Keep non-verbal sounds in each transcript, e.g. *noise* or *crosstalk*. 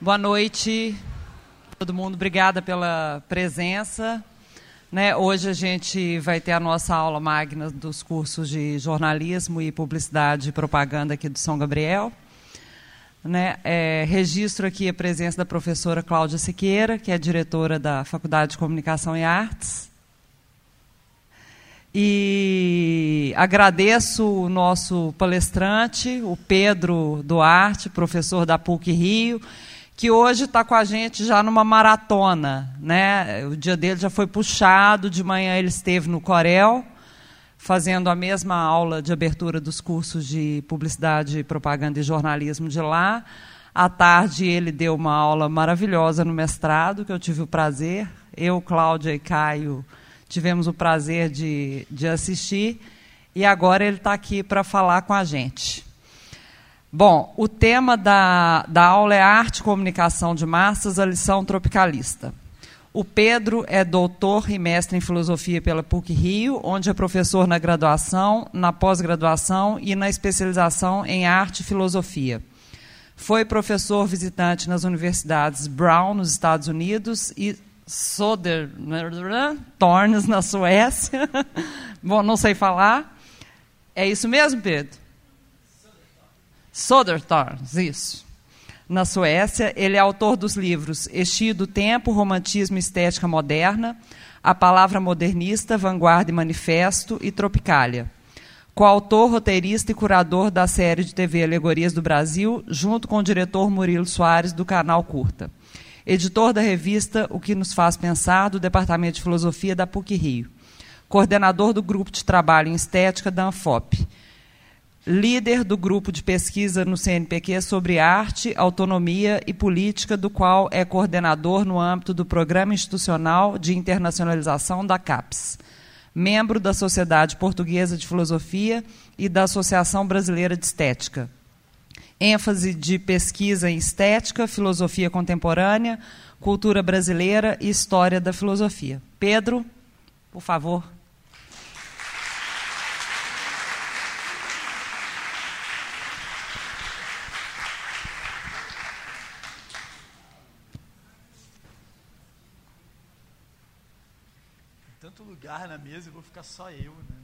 Boa noite, todo mundo. Obrigada pela presença. Né, hoje a gente vai ter a nossa aula magna dos cursos de jornalismo e publicidade e propaganda aqui do São Gabriel. Né, é, registro aqui a presença da professora Cláudia Siqueira, que é diretora da Faculdade de Comunicação e Artes. E agradeço o nosso palestrante, o Pedro Duarte, professor da PUC Rio, que hoje está com a gente já numa maratona. Né? O dia dele já foi puxado, de manhã ele esteve no Corel, fazendo a mesma aula de abertura dos cursos de publicidade, propaganda e jornalismo de lá. À tarde ele deu uma aula maravilhosa no mestrado, que eu tive o prazer, eu, Cláudia e Caio tivemos o prazer de, de assistir, e agora ele está aqui para falar com a gente. Bom, o tema da, da aula é Arte e Comunicação de Massas, a lição tropicalista. O Pedro é doutor e mestre em filosofia pela PUC Rio, onde é professor na graduação, na pós-graduação e na especialização em arte e filosofia. Foi professor visitante nas universidades Brown, nos Estados Unidos, e Sodertorns, na Suécia. *laughs* Bom, não sei falar. É isso mesmo, Pedro? Sodertorns, isso. Na Suécia, ele é autor dos livros Estio do Tempo, Romantismo e Estética Moderna, A Palavra Modernista, Vanguarda e Manifesto e Tropicália. Coautor, roteirista e curador da série de TV Alegorias do Brasil, junto com o diretor Murilo Soares, do canal Curta. Editor da revista O que nos faz pensar, do Departamento de Filosofia da PUC Rio. Coordenador do Grupo de Trabalho em Estética da ANFOP líder do grupo de pesquisa no CNPq sobre arte, autonomia e política, do qual é coordenador no âmbito do Programa Institucional de Internacionalização da CAPES. Membro da Sociedade Portuguesa de Filosofia e da Associação Brasileira de Estética. ênfase de pesquisa em estética, filosofia contemporânea, cultura brasileira e história da filosofia. Pedro, por favor. lugar na mesa e vou ficar só eu, né?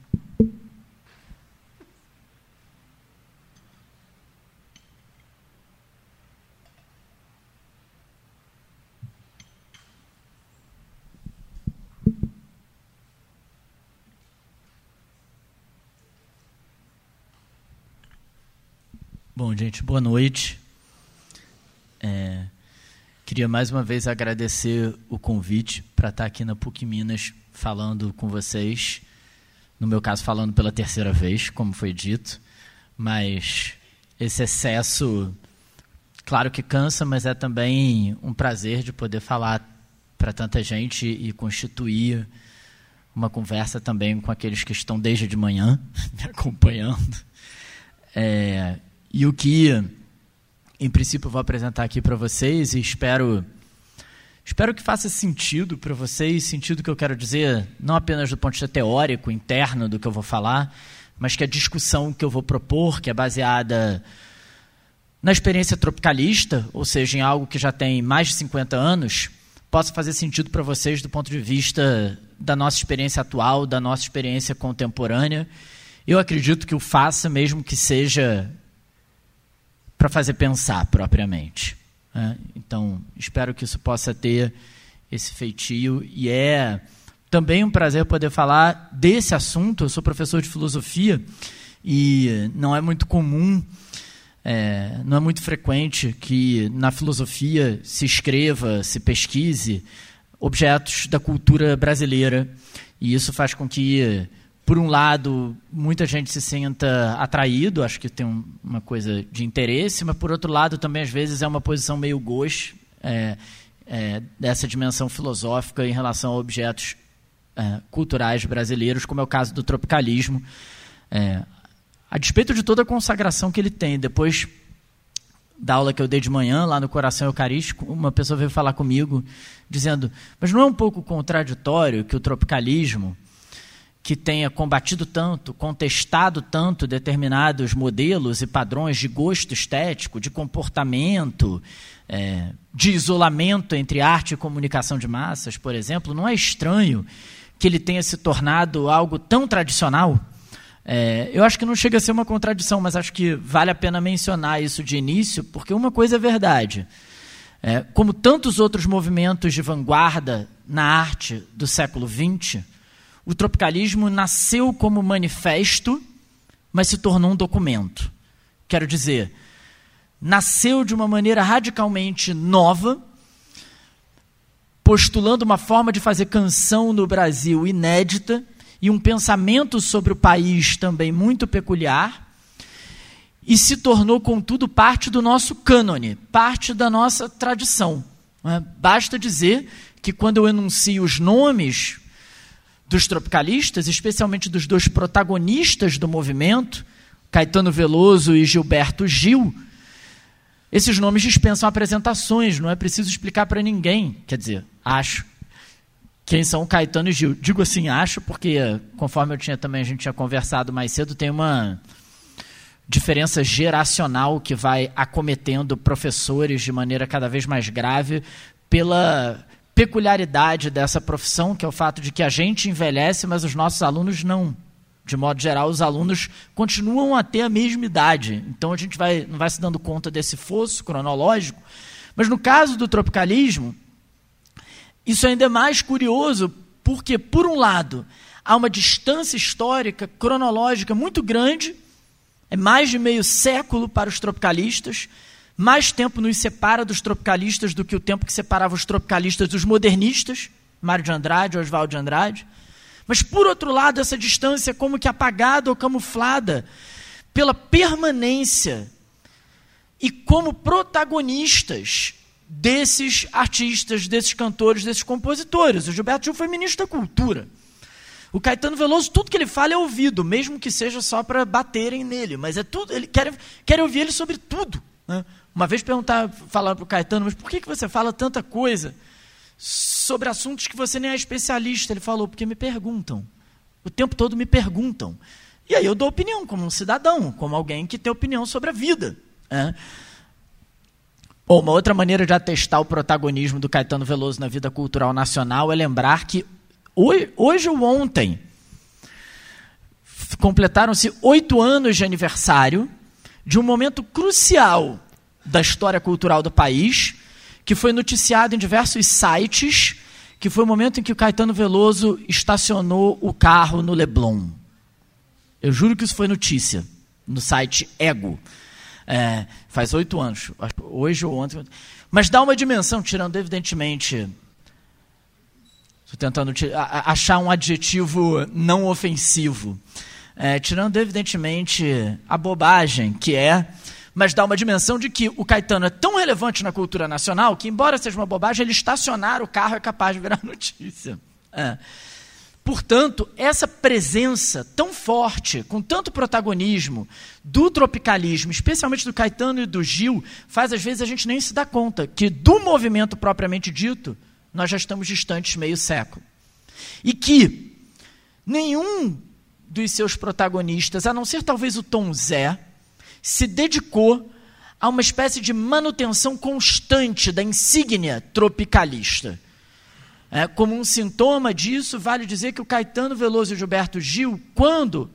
Bom, gente, boa noite. É, queria mais uma vez agradecer o convite para estar aqui na PUC Minas falando com vocês. No meu caso, falando pela terceira vez, como foi dito. Mas esse excesso, claro que cansa, mas é também um prazer de poder falar para tanta gente e constituir uma conversa também com aqueles que estão desde de manhã *laughs* me acompanhando. É, e o que, em princípio, vou apresentar aqui para vocês e espero Espero que faça sentido para vocês, sentido que eu quero dizer, não apenas do ponto de vista teórico, interno do que eu vou falar, mas que a discussão que eu vou propor, que é baseada na experiência tropicalista, ou seja, em algo que já tem mais de 50 anos, possa fazer sentido para vocês do ponto de vista da nossa experiência atual, da nossa experiência contemporânea. Eu acredito que o faça, mesmo que seja para fazer pensar propriamente. Né? Então, espero que isso possa ter esse feitio. E é também um prazer poder falar desse assunto. Eu sou professor de filosofia e não é muito comum, é, não é muito frequente que na filosofia se escreva, se pesquise objetos da cultura brasileira. E isso faz com que por um lado, muita gente se sinta atraído, acho que tem um, uma coisa de interesse, mas por outro lado, também às vezes é uma posição meio gauche é, é, dessa dimensão filosófica em relação a objetos é, culturais brasileiros, como é o caso do tropicalismo. É, a despeito de toda a consagração que ele tem, depois da aula que eu dei de manhã, lá no Coração Eucarístico, uma pessoa veio falar comigo, dizendo: Mas não é um pouco contraditório que o tropicalismo que tenha combatido tanto, contestado tanto determinados modelos e padrões de gosto estético, de comportamento, é, de isolamento entre arte e comunicação de massas, por exemplo, não é estranho que ele tenha se tornado algo tão tradicional. É, eu acho que não chega a ser uma contradição, mas acho que vale a pena mencionar isso de início, porque uma coisa é verdade. É, como tantos outros movimentos de vanguarda na arte do século XX, o tropicalismo nasceu como manifesto, mas se tornou um documento. Quero dizer, nasceu de uma maneira radicalmente nova, postulando uma forma de fazer canção no Brasil inédita e um pensamento sobre o país também muito peculiar, e se tornou, contudo, parte do nosso cânone, parte da nossa tradição. É? Basta dizer que quando eu enuncio os nomes dos tropicalistas, especialmente dos dois protagonistas do movimento, Caetano Veloso e Gilberto Gil, esses nomes dispensam apresentações, não é preciso explicar para ninguém. Quer dizer, acho. Quem são Caetano e Gil? Digo assim, acho, porque conforme eu tinha também, a gente tinha conversado mais cedo, tem uma diferença geracional que vai acometendo professores de maneira cada vez mais grave pela peculiaridade dessa profissão, que é o fato de que a gente envelhece, mas os nossos alunos não. De modo geral, os alunos continuam a ter a mesma idade. Então a gente vai, não vai se dando conta desse fosso cronológico. Mas no caso do tropicalismo, isso ainda é mais curioso, porque, por um lado, há uma distância histórica, cronológica muito grande, é mais de meio século para os tropicalistas, mais tempo nos separa dos tropicalistas do que o tempo que separava os tropicalistas dos modernistas, Mário de Andrade, Oswaldo de Andrade. Mas, por outro lado, essa distância é como que apagada ou camuflada pela permanência e como protagonistas desses artistas, desses cantores, desses compositores. O Gilberto Gil foi ministro da Cultura. O Caetano Veloso, tudo que ele fala é ouvido, mesmo que seja só para baterem nele, mas é tudo, ele quer, quer ouvir ele sobre tudo. Né? Uma vez perguntar, falar para o Caetano, mas por que, que você fala tanta coisa sobre assuntos que você nem é especialista? Ele falou, porque me perguntam. O tempo todo me perguntam. E aí eu dou opinião, como um cidadão, como alguém que tem opinião sobre a vida. Né? Bom, uma outra maneira de atestar o protagonismo do Caetano Veloso na vida cultural nacional é lembrar que hoje, hoje ou ontem completaram-se oito anos de aniversário de um momento crucial da história cultural do país, que foi noticiado em diversos sites, que foi o momento em que o Caetano Veloso estacionou o carro no Leblon. Eu juro que isso foi notícia, no site Ego. É, faz oito anos, hoje ou ontem. Mas dá uma dimensão, tirando evidentemente. Estou tentando achar um adjetivo não ofensivo. É, tirando evidentemente a bobagem que é mas dá uma dimensão de que o Caetano é tão relevante na cultura nacional que, embora seja uma bobagem, ele estacionar o carro é capaz de virar *laughs* notícia. É. Portanto, essa presença tão forte, com tanto protagonismo do tropicalismo, especialmente do Caetano e do Gil, faz às vezes a gente nem se dar conta que do movimento propriamente dito, nós já estamos distantes meio século. E que nenhum dos seus protagonistas, a não ser talvez o Tom Zé, se dedicou a uma espécie de manutenção constante da insígnia tropicalista. É, como um sintoma disso, vale dizer que o Caetano Veloso e Gilberto Gil, quando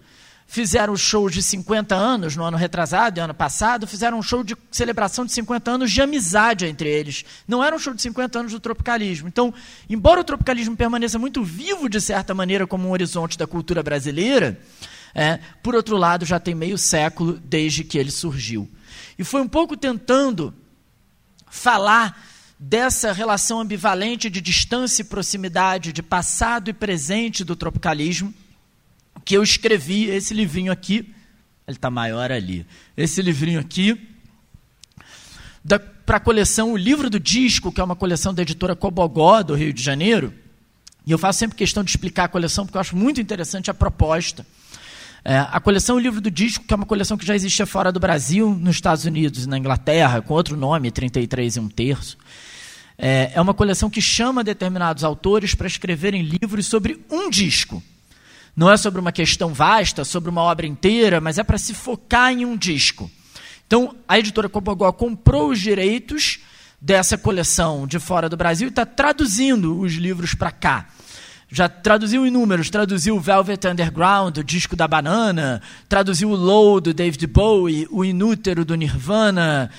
fizeram o show de 50 anos, no ano retrasado e ano passado, fizeram um show de celebração de 50 anos de amizade entre eles. Não era um show de 50 anos do tropicalismo. Então, embora o tropicalismo permaneça muito vivo, de certa maneira, como um horizonte da cultura brasileira, é, por outro lado, já tem meio século desde que ele surgiu. E foi um pouco tentando falar dessa relação ambivalente de distância e proximidade, de passado e presente do tropicalismo, que eu escrevi esse livrinho aqui. Ele está maior ali. Esse livrinho aqui, para a coleção O Livro do Disco, que é uma coleção da editora Cobogó, do Rio de Janeiro. E eu faço sempre questão de explicar a coleção, porque eu acho muito interessante a proposta. É, a coleção O Livro do Disco, que é uma coleção que já existia fora do Brasil, nos Estados Unidos e na Inglaterra, com outro nome, 33 e um terço. É, é uma coleção que chama determinados autores para escreverem livros sobre um disco. Não é sobre uma questão vasta, sobre uma obra inteira, mas é para se focar em um disco. Então, a editora Cobogó comprou os direitos dessa coleção de fora do Brasil e está traduzindo os livros para cá. Já traduziu inúmeros, traduziu Velvet Underground, o disco da banana, traduziu o Low do David Bowie, o Inútero do Nirvana,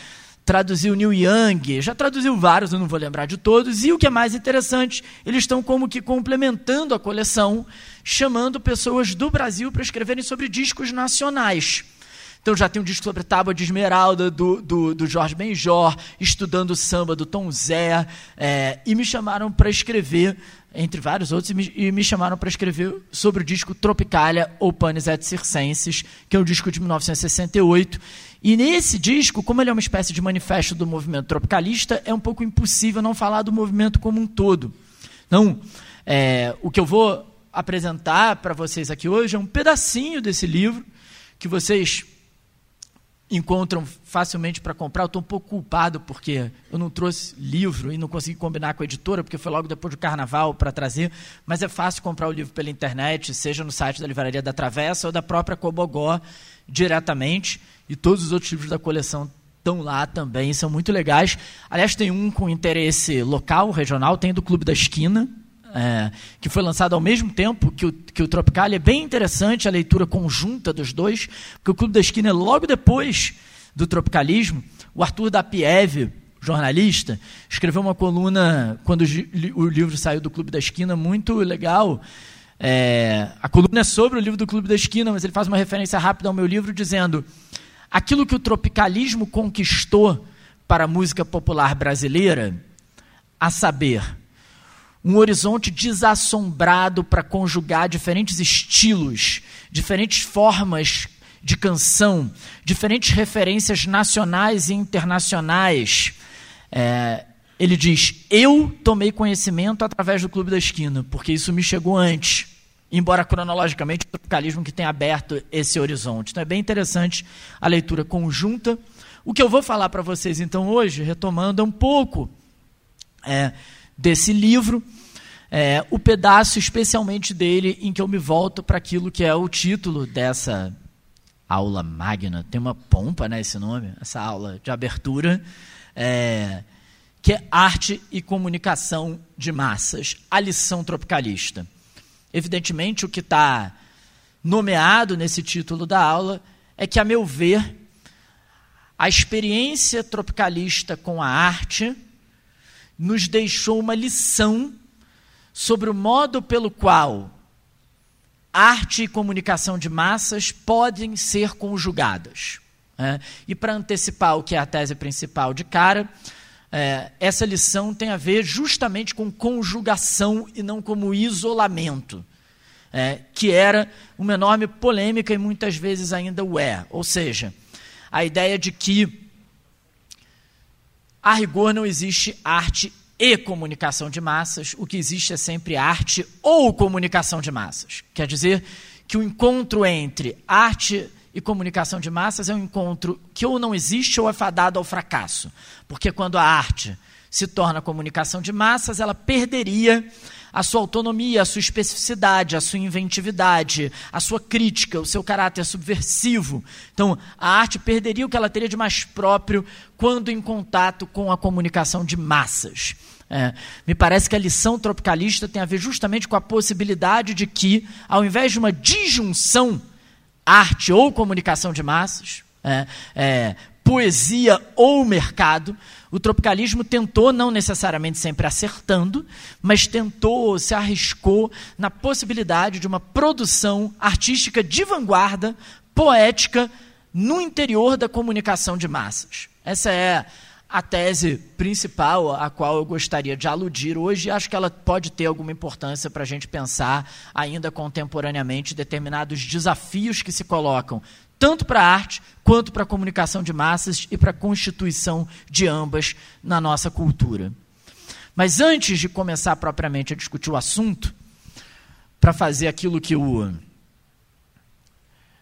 traduziu Neil Young, já traduziu vários, eu não vou lembrar de todos, e o que é mais interessante, eles estão como que complementando a coleção, chamando pessoas do Brasil para escreverem sobre discos nacionais. Então já tem um disco sobre Tábua de Esmeralda, do, do, do Jorge Benjor, estudando samba do Tom Zé, é, e me chamaram para escrever, entre vários outros, e me, e me chamaram para escrever sobre o disco Tropicalia ou Panis et Circenses, que é um disco de 1968, e nesse disco, como ele é uma espécie de manifesto do movimento tropicalista, é um pouco impossível não falar do movimento como um todo. Então, é, o que eu vou apresentar para vocês aqui hoje é um pedacinho desse livro que vocês encontram facilmente para comprar. Eu estou um pouco culpado porque eu não trouxe livro e não consegui combinar com a editora, porque foi logo depois do carnaval para trazer. Mas é fácil comprar o livro pela internet, seja no site da Livraria da Travessa ou da própria Cobogó diretamente. E todos os outros livros da coleção estão lá também, são muito legais. Aliás, tem um com interesse local, regional, tem do Clube da Esquina, é, que foi lançado ao mesmo tempo que o, que o Tropical. É bem interessante a leitura conjunta dos dois, porque o Clube da Esquina é logo depois do tropicalismo. O Arthur Dapiev, jornalista, escreveu uma coluna quando o livro saiu do Clube da Esquina, muito legal. É, a coluna é sobre o livro do Clube da Esquina, mas ele faz uma referência rápida ao meu livro, dizendo aquilo que o tropicalismo conquistou para a música popular brasileira, a saber, um horizonte desassombrado para conjugar diferentes estilos, diferentes formas de canção, diferentes referências nacionais e internacionais. É, ele diz: Eu tomei conhecimento através do Clube da Esquina, porque isso me chegou antes embora cronologicamente o tropicalismo que tem aberto esse horizonte. Então é bem interessante a leitura conjunta. O que eu vou falar para vocês então hoje, retomando um pouco é, desse livro, é, o pedaço especialmente dele em que eu me volto para aquilo que é o título dessa aula magna. Tem uma pompa, né, esse nome, essa aula de abertura. É, que é Arte e Comunicação de Massas, a lição tropicalista. Evidentemente, o que está nomeado nesse título da aula é que, a meu ver, a experiência tropicalista com a arte nos deixou uma lição sobre o modo pelo qual arte e comunicação de massas podem ser conjugadas. É, e para antecipar o que é a tese principal de cara, é, essa lição tem a ver justamente com conjugação e não como isolamento, é, que era uma enorme polêmica e muitas vezes ainda o é. Ou seja, a ideia de que, a rigor, não existe arte e comunicação de massas, o que existe é sempre arte ou comunicação de massas. Quer dizer que o encontro entre arte e comunicação de massas é um encontro que ou não existe ou é fadado ao fracasso. Porque quando a arte se torna comunicação de massas, ela perderia a sua autonomia, a sua especificidade, a sua inventividade, a sua crítica, o seu caráter subversivo. Então, a arte perderia o que ela teria de mais próprio quando em contato com a comunicação de massas. É, me parece que a lição tropicalista tem a ver justamente com a possibilidade de que, ao invés de uma disjunção arte ou comunicação de massas, é, é, poesia ou mercado, o tropicalismo tentou, não necessariamente sempre acertando, mas tentou, se arriscou na possibilidade de uma produção artística de vanguarda, poética, no interior da comunicação de massas. Essa é a tese principal a qual eu gostaria de aludir hoje, acho que ela pode ter alguma importância para a gente pensar ainda contemporaneamente determinados desafios que se colocam, tanto para a arte quanto para a comunicação de massas e para a constituição de ambas na nossa cultura. Mas antes de começar propriamente a discutir o assunto, para fazer aquilo que o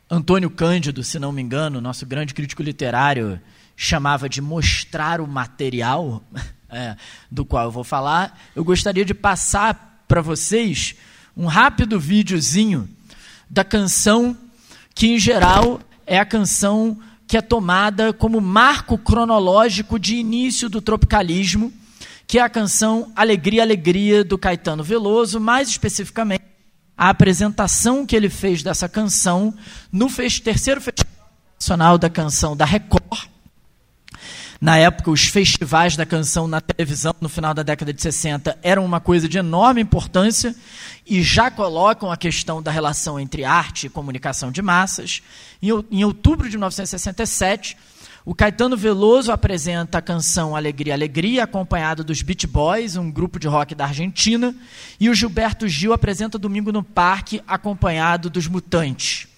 Antônio Cândido, se não me engano, nosso grande crítico literário, chamava de mostrar o material *laughs* é, do qual eu vou falar, eu gostaria de passar para vocês um rápido videozinho da canção que, em geral, é a canção que é tomada como marco cronológico de início do tropicalismo, que é a canção Alegria, Alegria, do Caetano Veloso, mais especificamente a apresentação que ele fez dessa canção no terceiro Festival Nacional da Canção da Record, na época, os festivais da canção na televisão, no final da década de 60, eram uma coisa de enorme importância e já colocam a questão da relação entre arte e comunicação de massas. Em outubro de 1967, o Caetano Veloso apresenta a canção Alegria, Alegria, acompanhado dos Beach Boys, um grupo de rock da Argentina, e o Gilberto Gil apresenta Domingo no Parque, acompanhado dos Mutantes.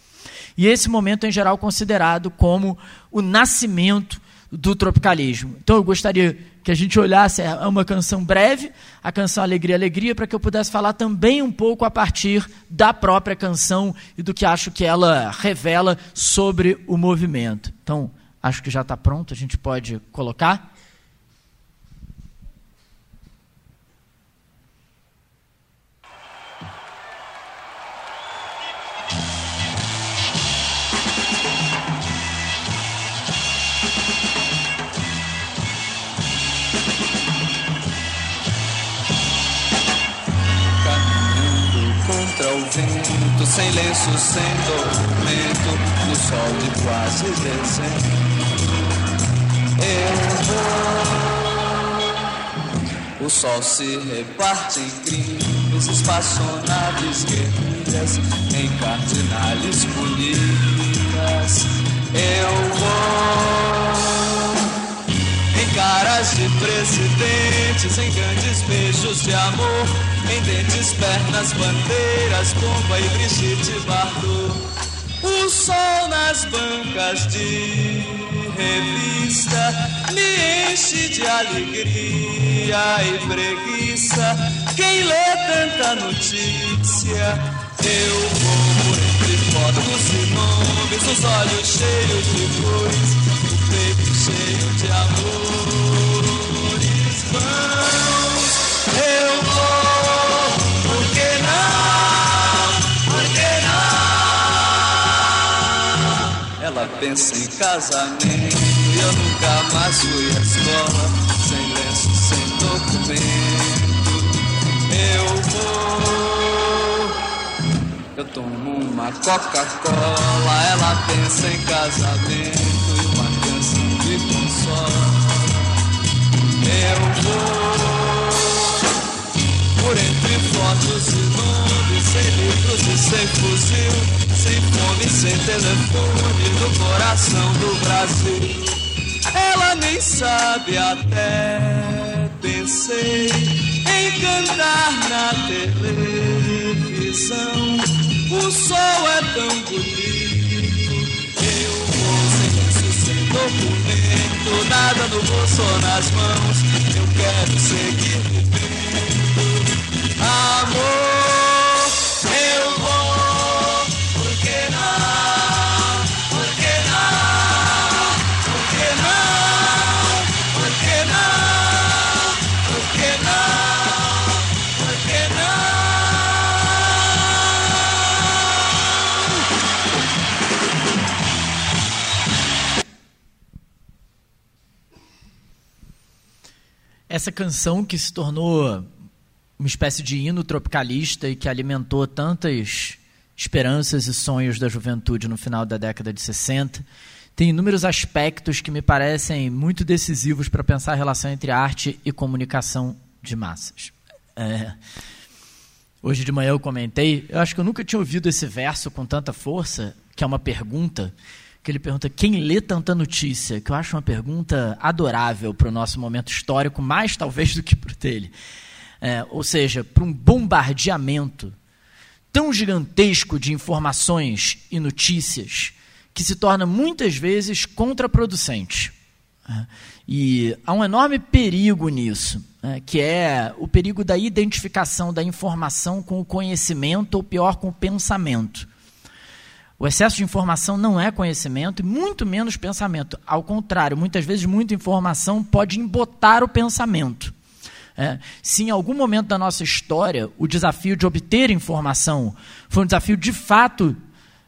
E esse momento é, em geral, considerado como o nascimento do tropicalismo. Então eu gostaria que a gente olhasse a uma canção breve, a canção Alegria, Alegria, para que eu pudesse falar também um pouco a partir da própria canção e do que acho que ela revela sobre o movimento. Então, acho que já está pronto, a gente pode colocar. Vento, sem lenço, sem documento, no sol de quase dezembro. Eu vou. O sol se reparte em crimes, espaçonaves guerrilhas, em cardinales punidas. Eu vou caras de presidentes, em grandes beijos de amor, em dentes, pernas, bandeiras, pomba e Brigitte Bardot. O sol nas bancas de revista me enche de alegria e preguiça. Quem lê tanta notícia, eu vou por entre fotos e nomes, os olhos cheios de luz peito cheio de amores vãos. Eu vou, por que não? Por que não? Ela pensa em casamento e eu nunca mais fui à escola, sem lenço, sem documento. Eu vou. Eu tomo uma Coca-Cola, ela pensa em casamento me consola. Eu vou por entre fotos e nomes, sem livros e sem fuzil, sem fome, sem telefone, no coração do Brasil. Ela nem sabe até pensei em cantar na televisão. O sol é tão bonito, eu vou documento, nada no bolso ou nas mãos. Eu quero seguir vivendo. Amor, Essa canção que se tornou uma espécie de hino tropicalista e que alimentou tantas esperanças e sonhos da juventude no final da década de 60, tem inúmeros aspectos que me parecem muito decisivos para pensar a relação entre arte e comunicação de massas. É, hoje de manhã eu comentei, eu acho que eu nunca tinha ouvido esse verso com tanta força, que é uma pergunta, que ele pergunta quem lê tanta notícia, que eu acho uma pergunta adorável para o nosso momento histórico, mais talvez do que para o dele. É, ou seja, para um bombardeamento tão gigantesco de informações e notícias que se torna muitas vezes contraproducente. É, e há um enorme perigo nisso, é, que é o perigo da identificação da informação com o conhecimento, ou pior, com o pensamento. O excesso de informação não é conhecimento e muito menos pensamento. Ao contrário, muitas vezes muita informação pode embotar o pensamento. É, se em algum momento da nossa história o desafio de obter informação foi um desafio de fato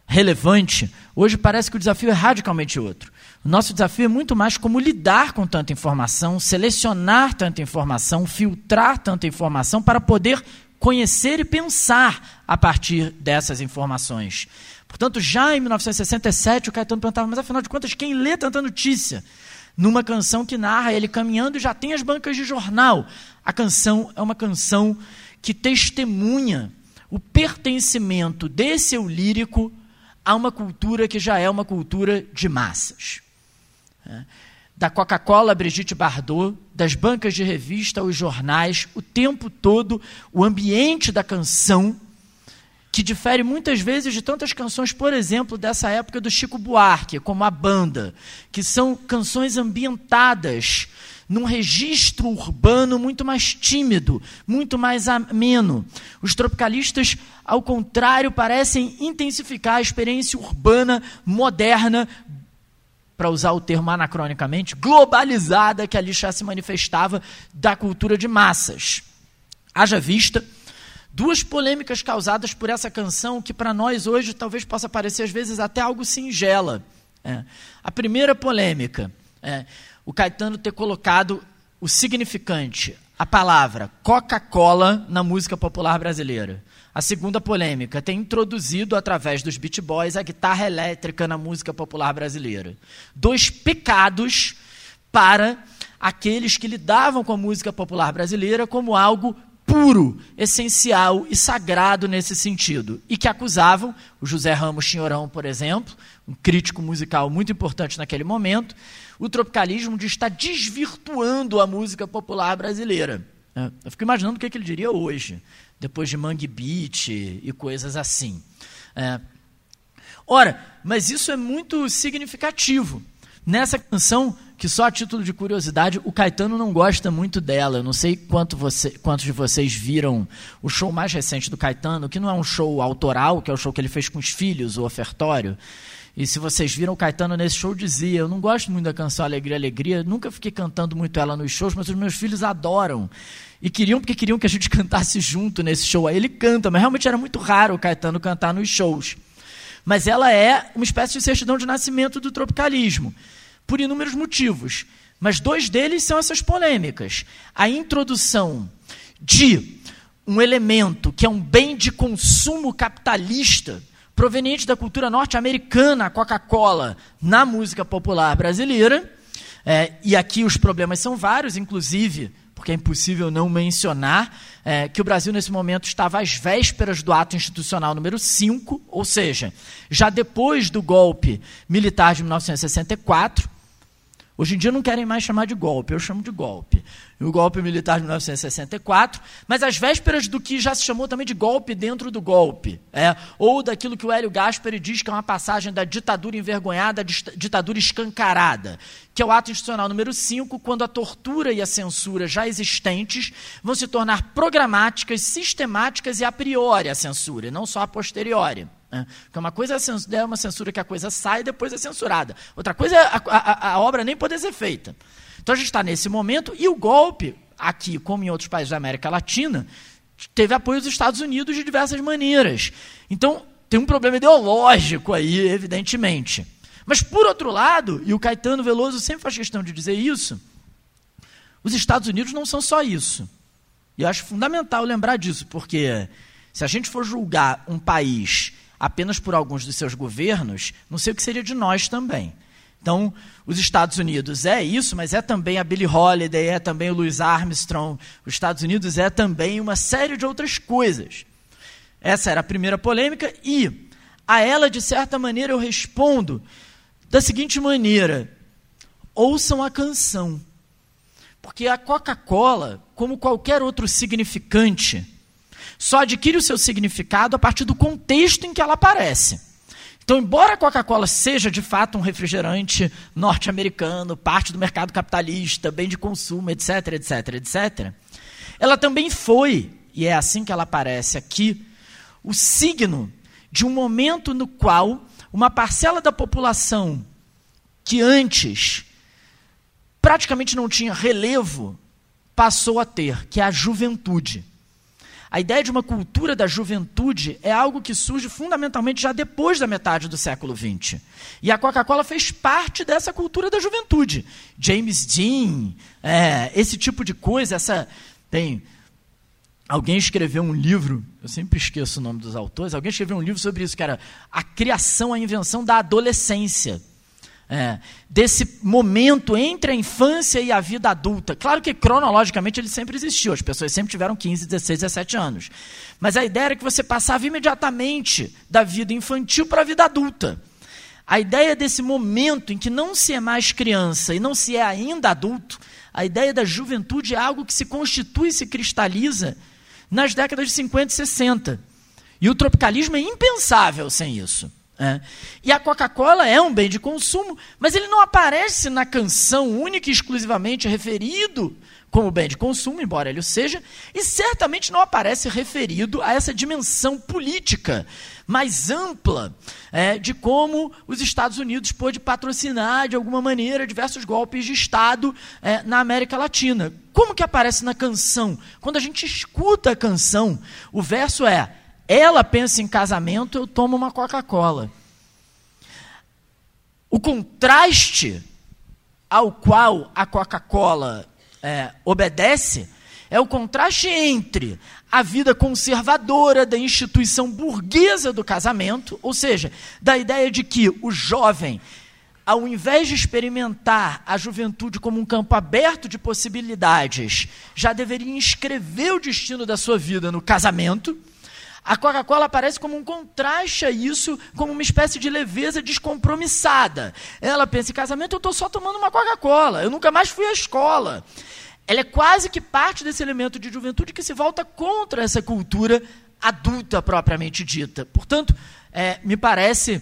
relevante, hoje parece que o desafio é radicalmente outro. O nosso desafio é muito mais como lidar com tanta informação, selecionar tanta informação, filtrar tanta informação para poder conhecer e pensar a partir dessas informações. Portanto, já em 1967, o Caetano perguntava, mas afinal de contas, quem lê tanta notícia? Numa canção que narra ele caminhando e já tem as bancas de jornal. A canção é uma canção que testemunha o pertencimento desse eu lírico a uma cultura que já é uma cultura de massas. É. Da Coca-Cola, Brigitte Bardot, das bancas de revista aos jornais, o tempo todo, o ambiente da canção, que difere muitas vezes de tantas canções, por exemplo, dessa época do Chico Buarque, como a banda, que são canções ambientadas num registro urbano muito mais tímido, muito mais ameno. Os tropicalistas, ao contrário, parecem intensificar a experiência urbana moderna para usar o termo anacronicamente, globalizada que ali já se manifestava da cultura de massas. Haja vista duas polêmicas causadas por essa canção que para nós hoje talvez possa parecer às vezes até algo singela. É. A primeira polêmica é o Caetano ter colocado o significante, a palavra Coca-Cola na música popular brasileira. A segunda polêmica tem introduzido, através dos Beat Boys, a guitarra elétrica na música popular brasileira. Dois pecados para aqueles que lidavam com a música popular brasileira como algo puro, essencial e sagrado nesse sentido. E que acusavam, o José Ramos Chinhorão, por exemplo, um crítico musical muito importante naquele momento, o tropicalismo de estar desvirtuando a música popular brasileira. Eu fico imaginando o que ele diria hoje depois de Mangue Beat e coisas assim. É. Ora, mas isso é muito significativo. Nessa canção, que só a título de curiosidade, o Caetano não gosta muito dela. Eu não sei quanto você, quantos de vocês viram o show mais recente do Caetano, que não é um show autoral, que é o show que ele fez com os filhos, o ofertório. E se vocês viram, o Caetano nesse show dizia: Eu não gosto muito da canção Alegria, Alegria, nunca fiquei cantando muito ela nos shows, mas os meus filhos adoram. E queriam, porque queriam que a gente *laughs* cantasse junto nesse show. Aí ele canta, mas realmente era muito raro o Caetano cantar nos shows. Mas ela é uma espécie de certidão de nascimento do tropicalismo, por inúmeros motivos. Mas dois deles são essas polêmicas. A introdução de um elemento que é um bem de consumo capitalista, proveniente da cultura norte-americana, a Coca-Cola, na música popular brasileira. É, e aqui os problemas são vários, inclusive porque é impossível não mencionar é, que o Brasil, nesse momento, estava às vésperas do ato institucional número 5, ou seja, já depois do golpe militar de 1964. Hoje em dia não querem mais chamar de golpe, eu chamo de golpe o golpe militar de 1964, mas às vésperas do que já se chamou também de golpe dentro do golpe, é, ou daquilo que o Hélio Gaspari diz que é uma passagem da ditadura envergonhada à ditadura escancarada, que é o ato institucional número 5, quando a tortura e a censura já existentes vão se tornar programáticas, sistemáticas e a priori a censura, e não só a posteriori. Né? Porque uma coisa é uma censura que a coisa sai e depois é censurada. Outra coisa é a, a, a obra nem poder ser feita. Então a gente está nesse momento e o golpe, aqui como em outros países da América Latina, teve apoio dos Estados Unidos de diversas maneiras. Então tem um problema ideológico aí, evidentemente. Mas por outro lado, e o Caetano Veloso sempre faz questão de dizer isso, os Estados Unidos não são só isso. E eu acho fundamental lembrar disso, porque se a gente for julgar um país apenas por alguns dos seus governos, não sei o que seria de nós também. Então, os Estados Unidos é isso, mas é também a Billie Holiday, é também o Louis Armstrong. Os Estados Unidos é também uma série de outras coisas. Essa era a primeira polêmica e a ela, de certa maneira, eu respondo da seguinte maneira: ouçam a canção. Porque a Coca-Cola, como qualquer outro significante, só adquire o seu significado a partir do contexto em que ela aparece. Então, embora a Coca-Cola seja de fato um refrigerante norte-americano, parte do mercado capitalista, bem de consumo, etc, etc, etc, ela também foi, e é assim que ela aparece aqui, o signo de um momento no qual uma parcela da população que antes praticamente não tinha relevo passou a ter, que é a juventude. A ideia de uma cultura da juventude é algo que surge fundamentalmente já depois da metade do século XX. E a Coca-Cola fez parte dessa cultura da juventude. James Dean, é, esse tipo de coisa, essa tem Alguém escreveu um livro, eu sempre esqueço o nome dos autores, alguém escreveu um livro sobre isso, que era a criação, a invenção da adolescência. É, desse momento entre a infância e a vida adulta. Claro que cronologicamente ele sempre existiu, as pessoas sempre tiveram 15, 16, 17 anos. Mas a ideia era que você passava imediatamente da vida infantil para a vida adulta. A ideia desse momento em que não se é mais criança e não se é ainda adulto, a ideia da juventude é algo que se constitui e se cristaliza nas décadas de 50 e 60. E o tropicalismo é impensável sem isso. É. E a Coca-Cola é um bem de consumo, mas ele não aparece na canção única e exclusivamente referido como bem de consumo, embora ele o seja, e certamente não aparece referido a essa dimensão política mais ampla é, de como os Estados Unidos pôde patrocinar de alguma maneira diversos golpes de Estado é, na América Latina. Como que aparece na canção? Quando a gente escuta a canção, o verso é ela pensa em casamento, eu tomo uma Coca-Cola. O contraste ao qual a Coca-Cola é, obedece é o contraste entre a vida conservadora da instituição burguesa do casamento, ou seja, da ideia de que o jovem, ao invés de experimentar a juventude como um campo aberto de possibilidades, já deveria inscrever o destino da sua vida no casamento a Coca-Cola aparece como um contraste a isso, como uma espécie de leveza descompromissada. Ela pensa, em casamento eu estou só tomando uma Coca-Cola, eu nunca mais fui à escola. Ela é quase que parte desse elemento de juventude que se volta contra essa cultura adulta propriamente dita. Portanto, é, me parece,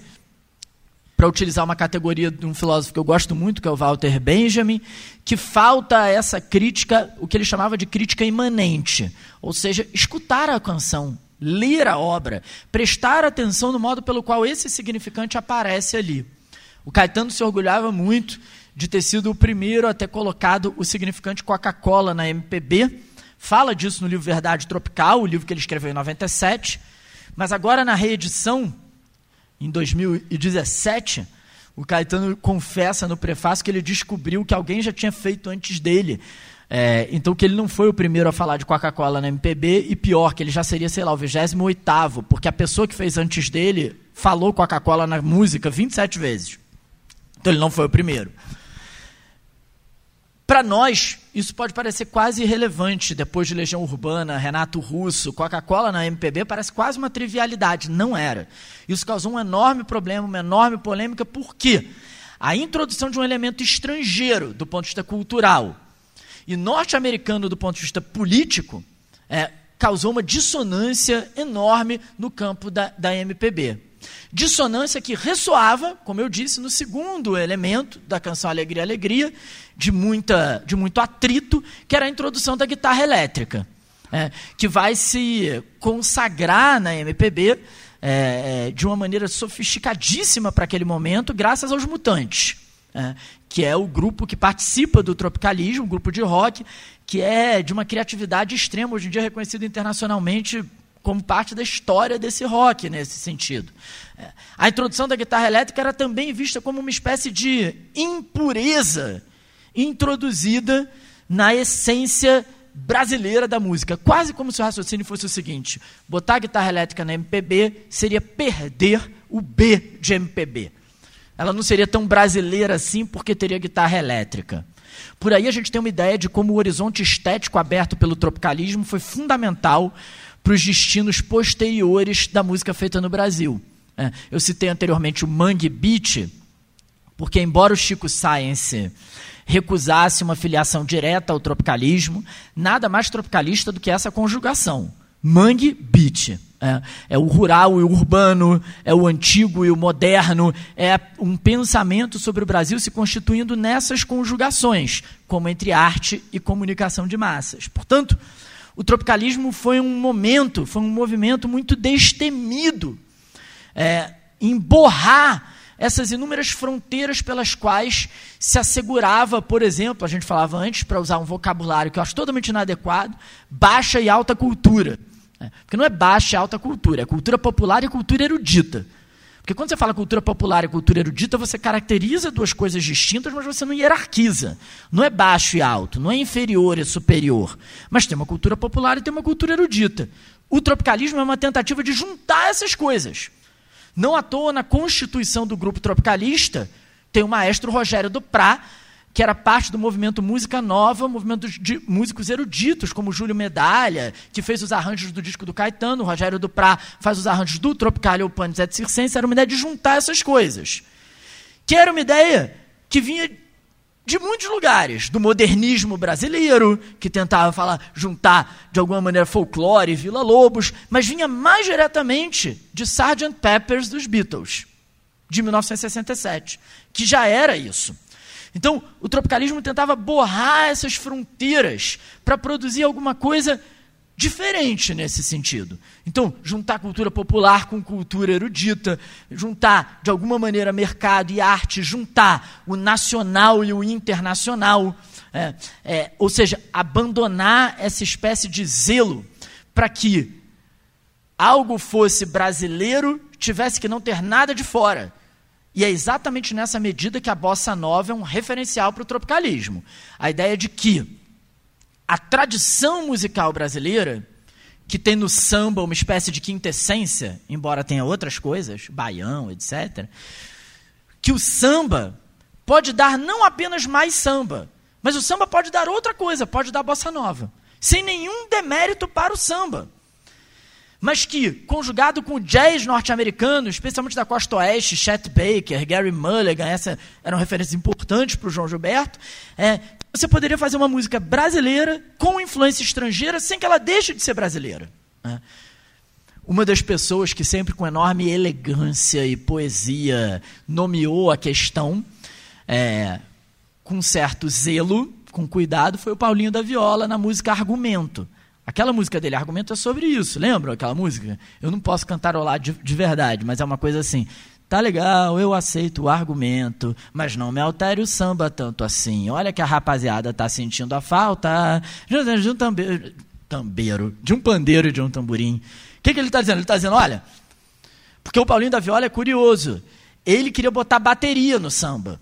para utilizar uma categoria de um filósofo que eu gosto muito, que é o Walter Benjamin, que falta essa crítica, o que ele chamava de crítica imanente, ou seja, escutar a canção, ler a obra, prestar atenção no modo pelo qual esse significante aparece ali. O Caetano se orgulhava muito de ter sido o primeiro a ter colocado o significante Coca-Cola na MPB. Fala disso no livro Verdade Tropical, o livro que ele escreveu em 97. Mas agora, na reedição, em 2017, o Caetano confessa no prefácio que ele descobriu que alguém já tinha feito antes dele é, então que ele não foi o primeiro a falar de Coca-Cola na MPB, e pior, que ele já seria, sei lá, o 28 porque a pessoa que fez antes dele falou Coca-Cola na música 27 vezes. Então ele não foi o primeiro. Para nós, isso pode parecer quase irrelevante. Depois de Legião Urbana, Renato Russo, Coca-Cola na MPB, parece quase uma trivialidade. Não era. Isso causou um enorme problema, uma enorme polêmica. Por quê? A introdução de um elemento estrangeiro do ponto de vista cultural e norte-americano do ponto de vista político, é, causou uma dissonância enorme no campo da, da MPB. Dissonância que ressoava, como eu disse, no segundo elemento da canção Alegria, Alegria, de, muita, de muito atrito, que era a introdução da guitarra elétrica, é, que vai se consagrar na MPB é, é, de uma maneira sofisticadíssima para aquele momento, graças aos mutantes é, que é o grupo que participa do tropicalismo, um grupo de rock, que é de uma criatividade extrema, hoje em dia reconhecido internacionalmente como parte da história desse rock nesse sentido. É, a introdução da guitarra elétrica era também vista como uma espécie de impureza introduzida na essência brasileira da música, quase como se o raciocínio fosse o seguinte: botar a guitarra elétrica na MPB seria perder o B de MPB. Ela não seria tão brasileira assim porque teria guitarra elétrica. Por aí a gente tem uma ideia de como o horizonte estético aberto pelo tropicalismo foi fundamental para os destinos posteriores da música feita no Brasil. É, eu citei anteriormente o Mangue Beat, porque embora o Chico Science recusasse uma filiação direta ao tropicalismo, nada mais tropicalista do que essa conjugação. Mangue Beat. É, é, o rural e o urbano, é o antigo e o moderno, é um pensamento sobre o Brasil se constituindo nessas conjugações, como entre arte e comunicação de massas. Portanto, o tropicalismo foi um momento, foi um movimento muito destemido é, em borrar essas inúmeras fronteiras pelas quais se assegurava, por exemplo, a gente falava antes, para usar um vocabulário que eu acho totalmente inadequado, baixa e alta cultura. Né? Porque não é baixa e alta cultura, é cultura popular e cultura erudita. Porque quando você fala cultura popular e cultura erudita, você caracteriza duas coisas distintas, mas você não hierarquiza. Não é baixo e alto, não é inferior e superior. Mas tem uma cultura popular e tem uma cultura erudita. O tropicalismo é uma tentativa de juntar essas coisas. Não à toa, na constituição do grupo tropicalista, tem o maestro Rogério Duprá, que era parte do movimento Música Nova, movimento de músicos eruditos, como Júlio Medalha, que fez os arranjos do disco do Caetano, o Rogério Duprá faz os arranjos do Tropicalia ou Panis et Circense, era uma ideia de juntar essas coisas. Que era uma ideia que vinha de muitos lugares, do modernismo brasileiro, que tentava falar, juntar de alguma maneira folclore e Vila Lobos, mas vinha mais diretamente de Sgt. Peppers dos Beatles, de 1967, que já era isso. Então, o tropicalismo tentava borrar essas fronteiras para produzir alguma coisa diferente nesse sentido. Então, juntar cultura popular com cultura erudita, juntar de alguma maneira mercado e arte, juntar o nacional e o internacional, é, é, ou seja, abandonar essa espécie de zelo para que algo fosse brasileiro, tivesse que não ter nada de fora. E é exatamente nessa medida que a bossa nova é um referencial para o tropicalismo. A ideia de que a tradição musical brasileira, que tem no samba uma espécie de quintessência, embora tenha outras coisas, baião, etc., que o samba pode dar não apenas mais samba, mas o samba pode dar outra coisa, pode dar bossa nova, sem nenhum demérito para o samba mas que, conjugado com o jazz norte-americano, especialmente da costa oeste, Chet Baker, Gary Mulligan, essa eram referências importantes para o João Gilberto, é, você poderia fazer uma música brasileira com influência estrangeira sem que ela deixe de ser brasileira. Né? Uma das pessoas que sempre com enorme elegância e poesia nomeou a questão, é, com certo zelo, com cuidado, foi o Paulinho da Viola na música Argumento. Aquela música dele, argumento é sobre isso. Lembra aquela música? Eu não posso cantarolar de, de verdade, mas é uma coisa assim. Tá legal, eu aceito o argumento, mas não me altere o samba tanto assim. Olha que a rapaziada tá sentindo a falta de um tambeiro, de um pandeiro e de um tamborim. O que, que ele está dizendo? Ele está dizendo, olha, porque o Paulinho da Viola é curioso. Ele queria botar bateria no samba.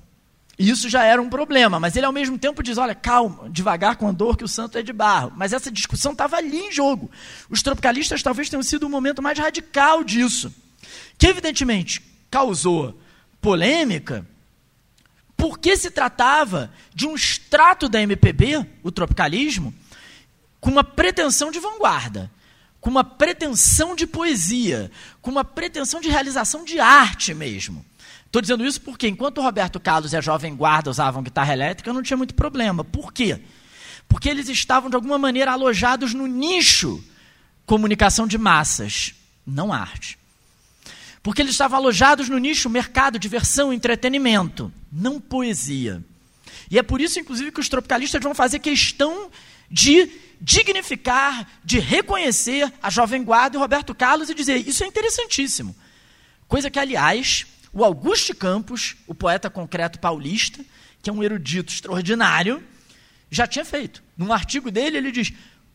E isso já era um problema, mas ele ao mesmo tempo diz: olha, calma, devagar com a dor, que o santo é de barro. Mas essa discussão estava ali em jogo. Os tropicalistas talvez tenham sido o momento mais radical disso, que evidentemente causou polêmica, porque se tratava de um extrato da MPB, o tropicalismo, com uma pretensão de vanguarda, com uma pretensão de poesia, com uma pretensão de realização de arte mesmo. Estou dizendo isso porque, enquanto o Roberto Carlos e a Jovem Guarda usavam guitarra elétrica, não tinha muito problema. Por quê? Porque eles estavam, de alguma maneira, alojados no nicho comunicação de massas, não arte. Porque eles estavam alojados no nicho mercado, diversão, entretenimento, não poesia. E é por isso, inclusive, que os tropicalistas vão fazer questão de dignificar, de reconhecer a Jovem Guarda e Roberto Carlos e dizer: isso é interessantíssimo. Coisa que, aliás, o Auguste Campos, o poeta concreto paulista, que é um erudito extraordinário, já tinha feito. Num artigo dele, ele diz: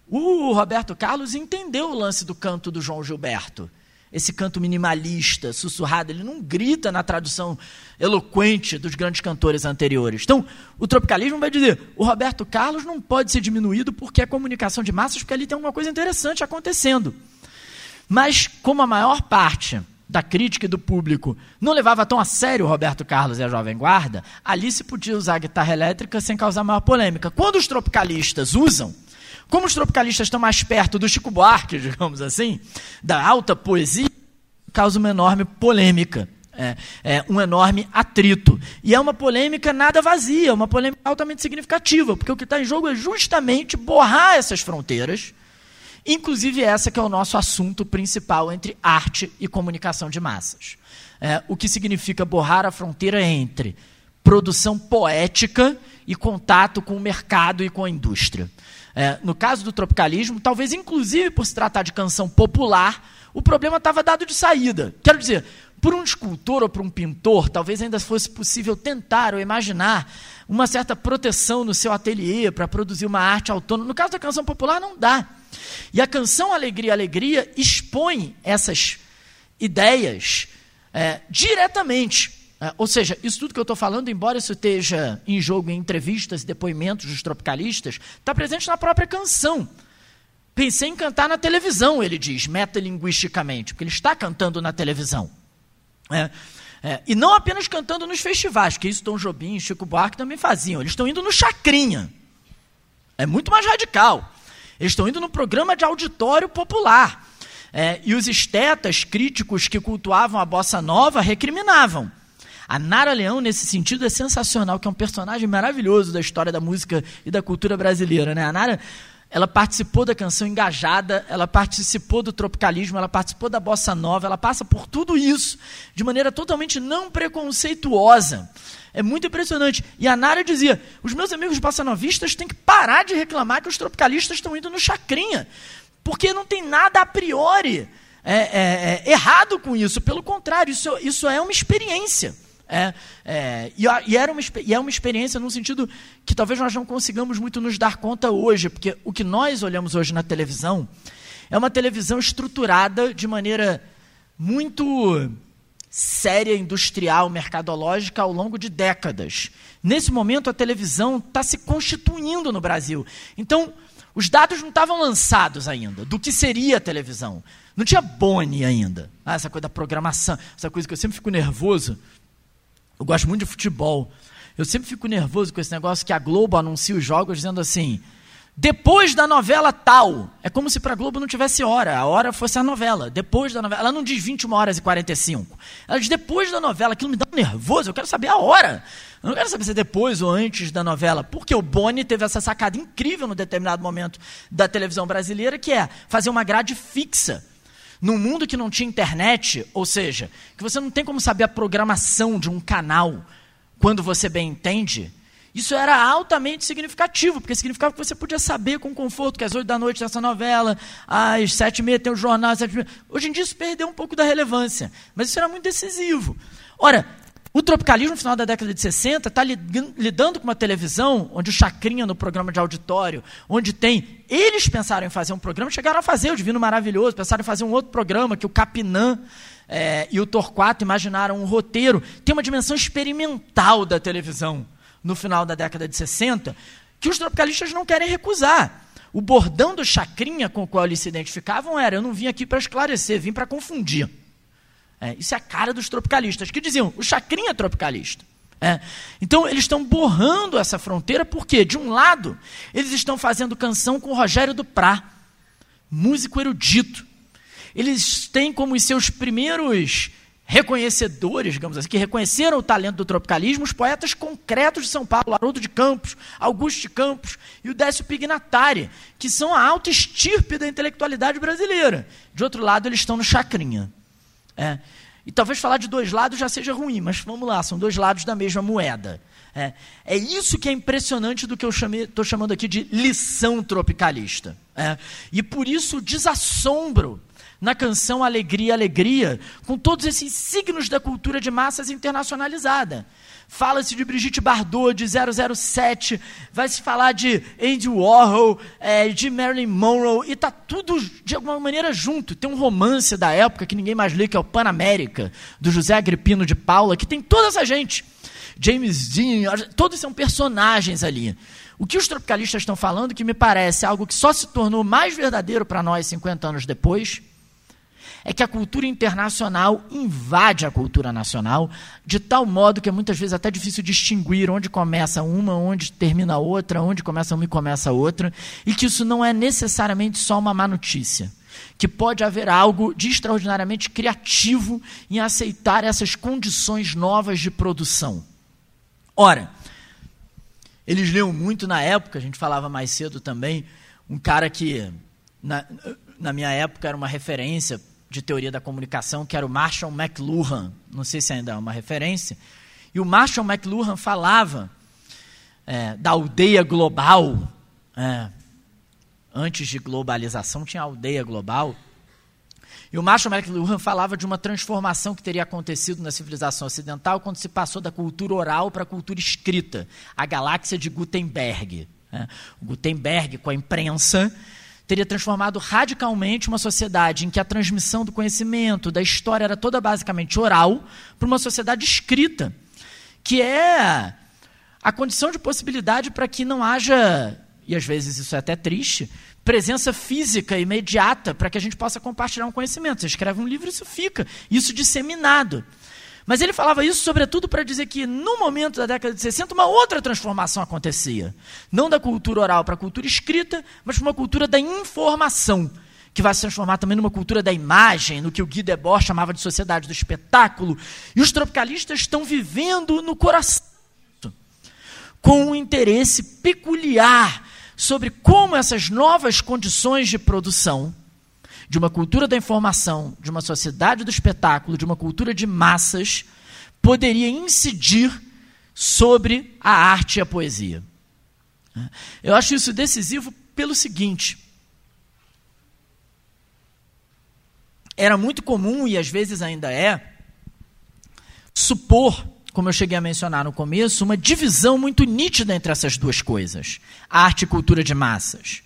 o Roberto Carlos entendeu o lance do canto do João Gilberto. Esse canto minimalista, sussurrado, ele não grita na tradução eloquente dos grandes cantores anteriores. Então, o tropicalismo vai dizer: o Roberto Carlos não pode ser diminuído porque é comunicação de massas, porque ali tem uma coisa interessante acontecendo. Mas, como a maior parte da crítica e do público não levava tão a sério Roberto Carlos e a Jovem Guarda, ali se podia usar a guitarra elétrica sem causar maior polêmica. Quando os tropicalistas usam, como os tropicalistas estão mais perto do Chico Buarque, *laughs* digamos assim, da alta poesia, causa uma enorme polêmica. É, é, um enorme atrito. E é uma polêmica nada vazia, uma polêmica altamente significativa, porque o que está em jogo é justamente borrar essas fronteiras Inclusive, essa que é o nosso assunto principal entre arte e comunicação de massas. É, o que significa borrar a fronteira entre produção poética e contato com o mercado e com a indústria. É, no caso do tropicalismo, talvez inclusive por se tratar de canção popular, o problema estava dado de saída. Quero dizer, por um escultor ou por um pintor, talvez ainda fosse possível tentar ou imaginar uma certa proteção no seu ateliê para produzir uma arte autônoma. No caso da canção popular, não dá. E a canção Alegria, Alegria expõe essas ideias é, diretamente. É, ou seja, isso tudo que eu estou falando, embora isso esteja em jogo em entrevistas e depoimentos dos tropicalistas, está presente na própria canção. Pensei em cantar na televisão, ele diz, metalinguisticamente, porque ele está cantando na televisão. É, é, e não apenas cantando nos festivais, que isso Tom Jobim e Chico Buarque também faziam. Eles estão indo no Chacrinha. É muito mais radical. Eles estão indo no programa de auditório popular. É, e os estetas críticos que cultuavam a bossa nova recriminavam. A Nara Leão, nesse sentido, é sensacional, que é um personagem maravilhoso da história da música e da cultura brasileira. Né? A Nara ela participou da canção engajada, ela participou do tropicalismo, ela participou da bossa nova, ela passa por tudo isso de maneira totalmente não preconceituosa. É muito impressionante. E a Nara dizia: os meus amigos bossanovistas têm que parar de reclamar que os tropicalistas estão indo no chacrinha, porque não tem nada a priori é, é, é, errado com isso. Pelo contrário, isso, isso é uma experiência. É, é, e, e, era uma, e é uma experiência num sentido que talvez nós não consigamos muito nos dar conta hoje, porque o que nós olhamos hoje na televisão é uma televisão estruturada de maneira muito séria, industrial, mercadológica ao longo de décadas. Nesse momento, a televisão está se constituindo no Brasil. Então, os dados não estavam lançados ainda do que seria a televisão. Não tinha Boni ainda. Ah, essa coisa da programação, essa coisa que eu sempre fico nervoso eu gosto muito de futebol. Eu sempre fico nervoso com esse negócio que a Globo anuncia os jogos dizendo assim: depois da novela tal. É como se para a Globo não tivesse hora, a hora fosse a novela. Depois da novela. Ela não diz 21 horas e 45. Ela diz depois da novela. Aquilo me dá um nervoso, eu quero saber a hora. Eu não quero saber se é depois ou antes da novela. Porque o Boni teve essa sacada incrível no determinado momento da televisão brasileira, que é fazer uma grade fixa num mundo que não tinha internet, ou seja, que você não tem como saber a programação de um canal quando você bem entende, isso era altamente significativo, porque significava que você podia saber com conforto que às oito da noite tem essa novela, às sete e meia tem o jornal, às. Hoje em dia isso perdeu um pouco da relevância, mas isso era muito decisivo. Ora, o tropicalismo, no final da década de 60, está lidando com uma televisão onde o Chacrinha, no programa de auditório, onde tem. Eles pensaram em fazer um programa, chegaram a fazer o Divino Maravilhoso, pensaram em fazer um outro programa, que o Capinã é, e o Torquato imaginaram um roteiro. Tem uma dimensão experimental da televisão no final da década de 60, que os tropicalistas não querem recusar. O bordão do Chacrinha com o qual eles se identificavam era: eu não vim aqui para esclarecer, vim para confundir. É, isso é a cara dos tropicalistas, que diziam, o Chacrinha é tropicalista. É. Então, eles estão borrando essa fronteira, porque, de um lado, eles estão fazendo canção com Rogério Duprá, músico erudito. Eles têm como os seus primeiros reconhecedores, digamos assim, que reconheceram o talento do tropicalismo, os poetas concretos de São Paulo, Haroldo de Campos, Augusto de Campos e o Décio Pignatari, que são a alta estirpe da intelectualidade brasileira. De outro lado, eles estão no Chacrinha. É. E talvez falar de dois lados já seja ruim, mas vamos lá, são dois lados da mesma moeda. É, é isso que é impressionante do que eu estou chamando aqui de lição tropicalista. É. E por isso o desassombro na canção Alegria, Alegria, com todos esses signos da cultura de massas internacionalizada. Fala-se de Brigitte Bardot, de 007, vai se falar de Andy Warhol, é, de Marilyn Monroe, e está tudo de alguma maneira junto. Tem um romance da época que ninguém mais lê, que é o Panamérica, do José Agripino de Paula, que tem toda essa gente. James Dean, todos são personagens ali. O que os tropicalistas estão falando, que me parece algo que só se tornou mais verdadeiro para nós 50 anos depois, é que a cultura internacional invade a cultura nacional de tal modo que é muitas vezes até difícil distinguir onde começa uma, onde termina a outra, onde começa uma e começa a outra, e que isso não é necessariamente só uma má notícia. Que pode haver algo de extraordinariamente criativo em aceitar essas condições novas de produção. Ora, eles liam muito na época, a gente falava mais cedo também, um cara que, na, na minha época, era uma referência de teoria da comunicação, que era o Marshall McLuhan, não sei se ainda é uma referência, e o Marshall McLuhan falava é, da aldeia global, é, antes de globalização, tinha aldeia global. E o Marshall McLuhan falava de uma transformação que teria acontecido na civilização ocidental quando se passou da cultura oral para a cultura escrita, a galáxia de Gutenberg. Né? Gutenberg, com a imprensa, teria transformado radicalmente uma sociedade em que a transmissão do conhecimento, da história, era toda basicamente oral, para uma sociedade escrita, que é a condição de possibilidade para que não haja, e às vezes isso é até triste, presença física imediata para que a gente possa compartilhar um conhecimento. Você escreve um livro e isso fica, isso disseminado. Mas ele falava isso, sobretudo, para dizer que, no momento da década de 60, uma outra transformação acontecia. Não da cultura oral para a cultura escrita, mas para uma cultura da informação, que vai se transformar também numa cultura da imagem, no que o Guy Debord chamava de sociedade do espetáculo. E os tropicalistas estão vivendo no coração, com um interesse peculiar sobre como essas novas condições de produção de uma cultura da informação, de uma sociedade do espetáculo, de uma cultura de massas, poderia incidir sobre a arte e a poesia. Eu acho isso decisivo pelo seguinte: era muito comum, e às vezes ainda é, supor, como eu cheguei a mencionar no começo, uma divisão muito nítida entre essas duas coisas, arte e cultura de massas.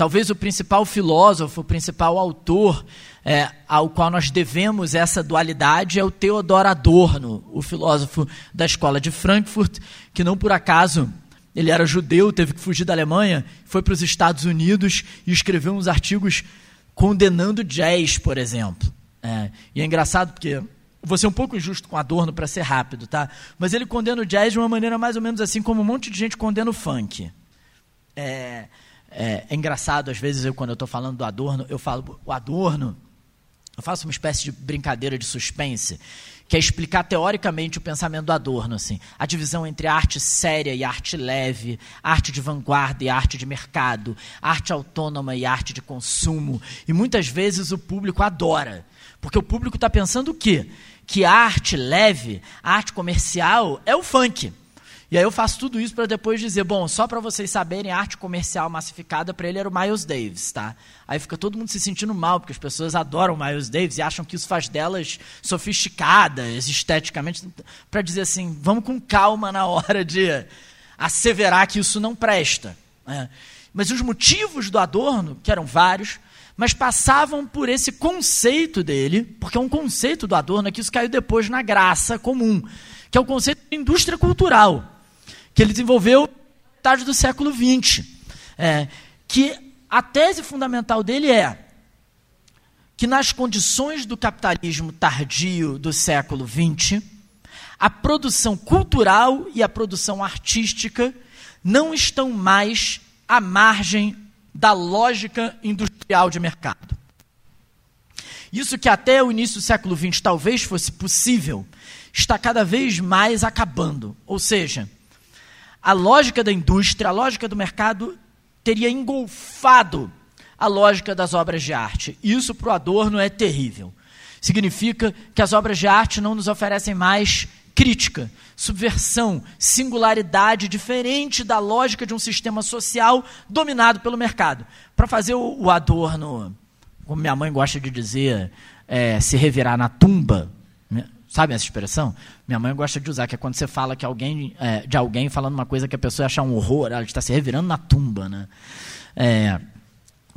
Talvez o principal filósofo, o principal autor é, ao qual nós devemos essa dualidade é o Theodor Adorno, o filósofo da escola de Frankfurt, que não por acaso ele era judeu, teve que fugir da Alemanha, foi para os Estados Unidos e escreveu uns artigos condenando jazz, por exemplo. É, e é engraçado porque vou ser um pouco injusto com Adorno para ser rápido, tá? Mas ele condena o jazz de uma maneira mais ou menos assim como um monte de gente condena o funk. É, é, é engraçado, às vezes, eu, quando eu estou falando do Adorno, eu falo, o Adorno, eu faço uma espécie de brincadeira de suspense, que é explicar teoricamente o pensamento do Adorno, assim, a divisão entre arte séria e arte leve, arte de vanguarda e arte de mercado, arte autônoma e arte de consumo. E muitas vezes o público adora, porque o público está pensando o quê? Que a arte leve, a arte comercial, é o funk. E aí eu faço tudo isso para depois dizer, bom, só para vocês saberem, a arte comercial massificada para ele era o Miles Davis, tá? Aí fica todo mundo se sentindo mal, porque as pessoas adoram o Miles Davis e acham que isso faz delas sofisticadas esteticamente, para dizer assim, vamos com calma na hora de asseverar que isso não presta. Né? Mas os motivos do Adorno, que eram vários, mas passavam por esse conceito dele, porque é um conceito do Adorno é que isso caiu depois na graça comum, que é o conceito de indústria cultural que ele desenvolveu tarde do século XX. É, que a tese fundamental dele é que nas condições do capitalismo tardio do século XX, a produção cultural e a produção artística não estão mais à margem da lógica industrial de mercado. Isso que até o início do século XX talvez fosse possível, está cada vez mais acabando. Ou seja, a lógica da indústria, a lógica do mercado teria engolfado a lógica das obras de arte. Isso para o Adorno é terrível. Significa que as obras de arte não nos oferecem mais crítica, subversão, singularidade diferente da lógica de um sistema social dominado pelo mercado. Para fazer o, Adorno, como minha mãe gosta de dizer, é, se revirar na tumba, Sabe essa expressão? Minha mãe gosta de usar, que é quando você fala que alguém, é, de alguém falando uma coisa que a pessoa acha um horror, ela está se revirando na tumba, né? É,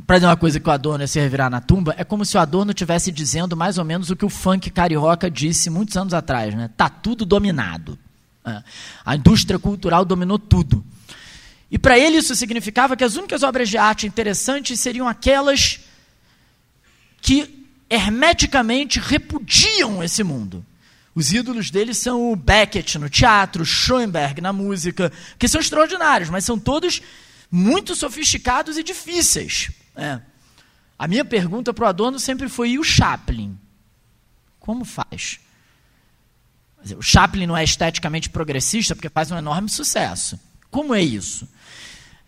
para dizer uma coisa que o Adorno é se revirar na tumba, é como se o Adorno estivesse dizendo mais ou menos o que o funk carioca disse muitos anos atrás, né? Tá tudo dominado. É. A indústria cultural dominou tudo. E para ele isso significava que as únicas obras de arte interessantes seriam aquelas que hermeticamente repudiam esse mundo. Os ídolos dele são o Beckett no teatro, Schoenberg na música, que são extraordinários, mas são todos muito sofisticados e difíceis. É. A minha pergunta para o Adorno sempre foi: e o Chaplin? Como faz? O Chaplin não é esteticamente progressista porque faz um enorme sucesso. Como é isso?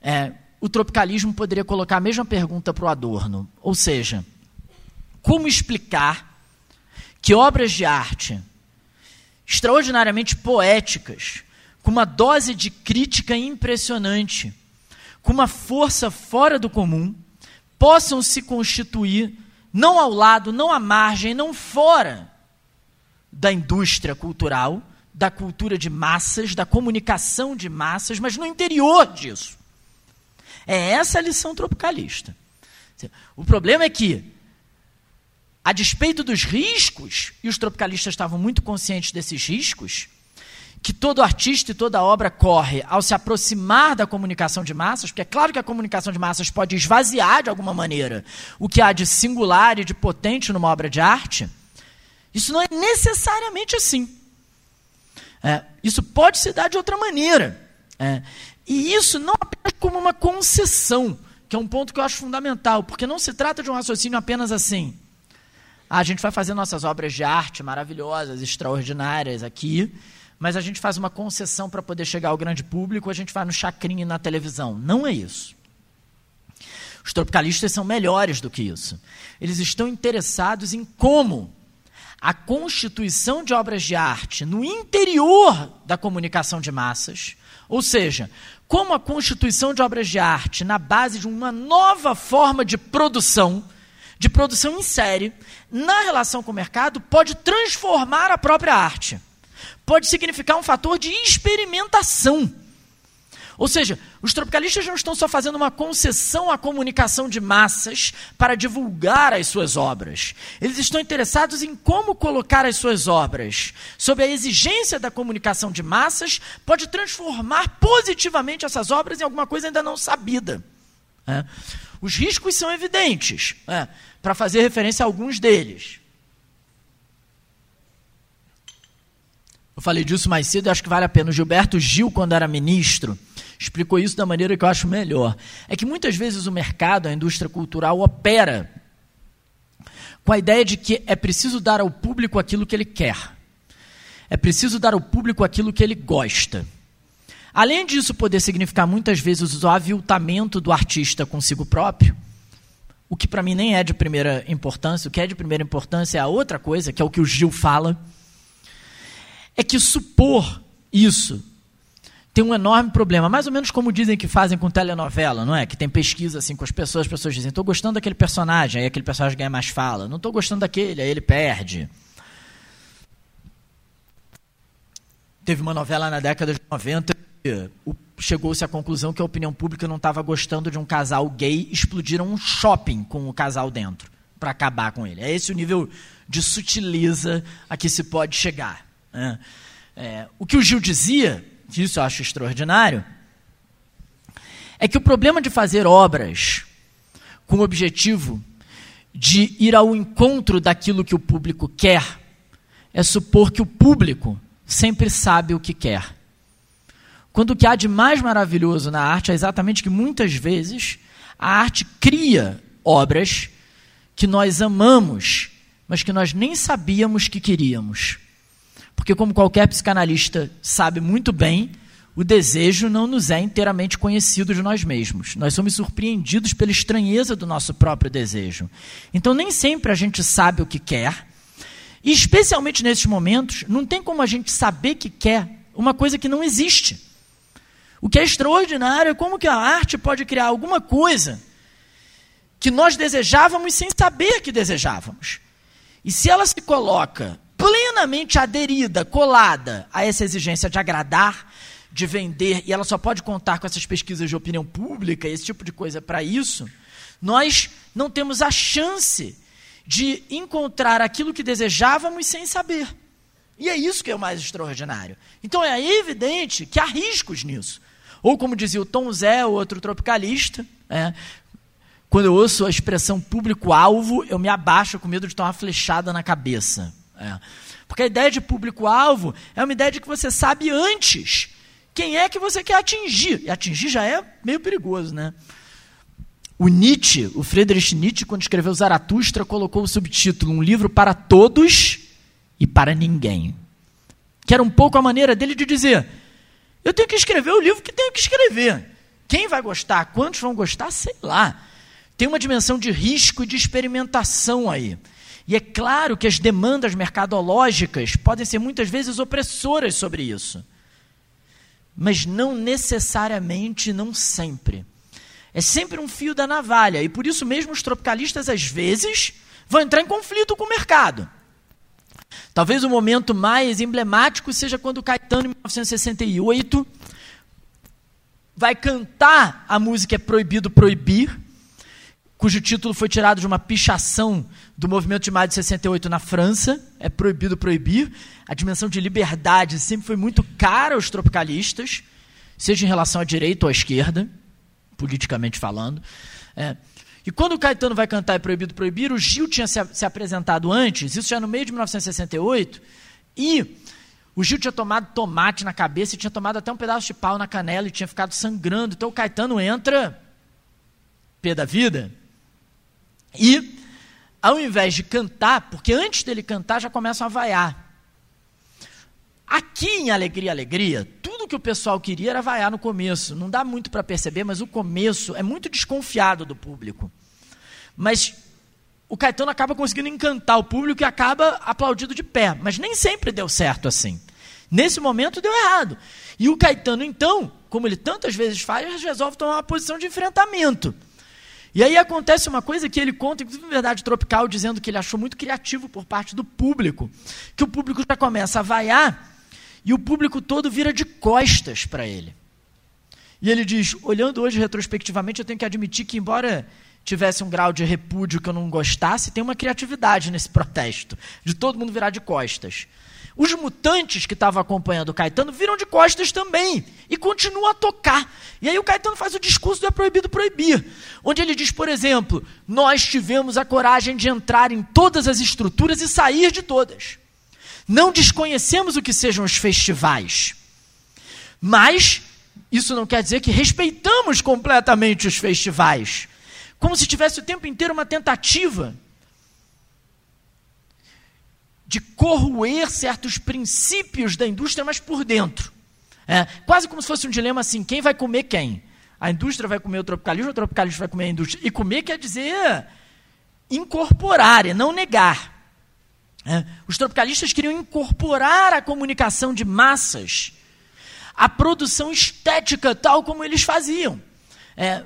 É, o tropicalismo poderia colocar a mesma pergunta para o Adorno. Ou seja, como explicar que obras de arte extraordinariamente poéticas, com uma dose de crítica impressionante, com uma força fora do comum, possam se constituir não ao lado, não à margem, não fora da indústria cultural, da cultura de massas, da comunicação de massas, mas no interior disso. É essa a lição tropicalista. O problema é que, a despeito dos riscos, e os tropicalistas estavam muito conscientes desses riscos, que todo artista e toda obra corre ao se aproximar da comunicação de massas, porque é claro que a comunicação de massas pode esvaziar de alguma maneira o que há de singular e de potente numa obra de arte. Isso não é necessariamente assim. É, isso pode se dar de outra maneira. É, e isso não apenas como uma concessão, que é um ponto que eu acho fundamental, porque não se trata de um raciocínio apenas assim. Ah, a gente vai fazer nossas obras de arte maravilhosas, extraordinárias aqui, mas a gente faz uma concessão para poder chegar ao grande público, a gente vai no chacrinho e na televisão. Não é isso. Os tropicalistas são melhores do que isso. Eles estão interessados em como a constituição de obras de arte no interior da comunicação de massas, ou seja, como a constituição de obras de arte na base de uma nova forma de produção, de produção em série, na relação com o mercado, pode transformar a própria arte pode significar um fator de experimentação. Ou seja, os tropicalistas não estão só fazendo uma concessão à comunicação de massas para divulgar as suas obras. Eles estão interessados em como colocar as suas obras, sob a exigência da comunicação de massas, pode transformar positivamente essas obras em alguma coisa ainda não sabida. É. Os riscos são evidentes, é, para fazer referência a alguns deles. Eu falei disso mais cedo acho que vale a pena. O Gilberto Gil, quando era ministro, explicou isso da maneira que eu acho melhor. É que muitas vezes o mercado, a indústria cultural, opera com a ideia de que é preciso dar ao público aquilo que ele quer. É preciso dar ao público aquilo que ele gosta. Além disso poder significar muitas vezes o aviltamento do artista consigo próprio, o que para mim nem é de primeira importância, o que é de primeira importância é a outra coisa, que é o que o Gil fala é que supor isso tem um enorme problema. Mais ou menos como dizem que fazem com telenovela, não é? Que tem pesquisa assim com as pessoas, as pessoas dizem, estou gostando daquele personagem, aí aquele personagem ganha mais fala. Não estou gostando daquele, aí ele perde. Teve uma novela na década de 90 que chegou-se à conclusão que a opinião pública não estava gostando de um casal gay, explodiram um shopping com o casal dentro para acabar com ele. É esse o nível de sutileza a que se pode chegar. É. É, o que o Gil dizia, que isso eu acho extraordinário, é que o problema de fazer obras com o objetivo de ir ao encontro daquilo que o público quer é supor que o público sempre sabe o que quer. Quando o que há de mais maravilhoso na arte é exatamente que muitas vezes a arte cria obras que nós amamos, mas que nós nem sabíamos que queríamos. Porque, como qualquer psicanalista sabe muito bem, o desejo não nos é inteiramente conhecido de nós mesmos. Nós somos surpreendidos pela estranheza do nosso próprio desejo. Então, nem sempre a gente sabe o que quer. E, especialmente nesses momentos, não tem como a gente saber que quer uma coisa que não existe. O que é extraordinário é como que a arte pode criar alguma coisa que nós desejávamos sem saber que desejávamos. E se ela se coloca plenamente aderida, colada a essa exigência de agradar, de vender, e ela só pode contar com essas pesquisas de opinião pública, esse tipo de coisa para isso, nós não temos a chance de encontrar aquilo que desejávamos sem saber. E é isso que é o mais extraordinário. Então é evidente que há riscos nisso. Ou como dizia o Tom Zé, outro tropicalista, é, quando eu ouço a expressão público-alvo, eu me abaixo com medo de tomar uma flechada na cabeça. É. Porque a ideia de público-alvo é uma ideia de que você sabe antes quem é que você quer atingir. E atingir já é meio perigoso, né? O Nietzsche, o Friedrich Nietzsche, quando escreveu Zaratustra, colocou o subtítulo Um livro para todos e para ninguém. Que era um pouco a maneira dele de dizer: eu tenho que escrever o livro que tenho que escrever. Quem vai gostar, quantos vão gostar, sei lá. Tem uma dimensão de risco e de experimentação aí. E é claro que as demandas mercadológicas podem ser muitas vezes opressoras sobre isso. Mas não necessariamente, não sempre. É sempre um fio da navalha. E por isso mesmo os tropicalistas, às vezes, vão entrar em conflito com o mercado. Talvez o momento mais emblemático seja quando Caetano, em 1968, vai cantar a música É Proibido Proibir, cujo título foi tirado de uma pichação do movimento de maio de 68 na França, É Proibido Proibir. A dimensão de liberdade sempre foi muito cara aos tropicalistas, seja em relação à direita ou à esquerda, politicamente falando. É. E quando o Caetano vai cantar É Proibido Proibir, o Gil tinha se, se apresentado antes, isso já no meio de 1968, e o Gil tinha tomado tomate na cabeça e tinha tomado até um pedaço de pau na canela e tinha ficado sangrando. Então o Caetano entra, pé da vida, e ao invés de cantar, porque antes dele cantar já começam a vaiar. Aqui em Alegria, Alegria, tudo que o pessoal queria era vaiar no começo. Não dá muito para perceber, mas o começo é muito desconfiado do público. Mas o Caetano acaba conseguindo encantar o público e acaba aplaudido de pé. Mas nem sempre deu certo assim. Nesse momento deu errado. E o Caetano, então, como ele tantas vezes faz, resolve tomar uma posição de enfrentamento. E aí acontece uma coisa que ele conta, inclusive em Verdade Tropical, dizendo que ele achou muito criativo por parte do público. Que o público já começa a vaiar e o público todo vira de costas para ele. E ele diz: olhando hoje retrospectivamente, eu tenho que admitir que, embora tivesse um grau de repúdio que eu não gostasse, tem uma criatividade nesse *laughs* protesto, de todo mundo virar de costas. Os mutantes que estavam acompanhando o Caetano viram de costas também e continuam a tocar. E aí o Caetano faz o discurso do É Proibido Proibir, onde ele diz, por exemplo, nós tivemos a coragem de entrar em todas as estruturas e sair de todas. Não desconhecemos o que sejam os festivais, mas isso não quer dizer que respeitamos completamente os festivais. Como se tivesse o tempo inteiro uma tentativa de corroer certos princípios da indústria, mas por dentro. É, quase como se fosse um dilema assim: quem vai comer quem? A indústria vai comer o tropicalismo, o tropicalismo vai comer a indústria. E comer quer dizer incorporar, e não negar. É, os tropicalistas queriam incorporar a comunicação de massas à produção estética, tal como eles faziam. É,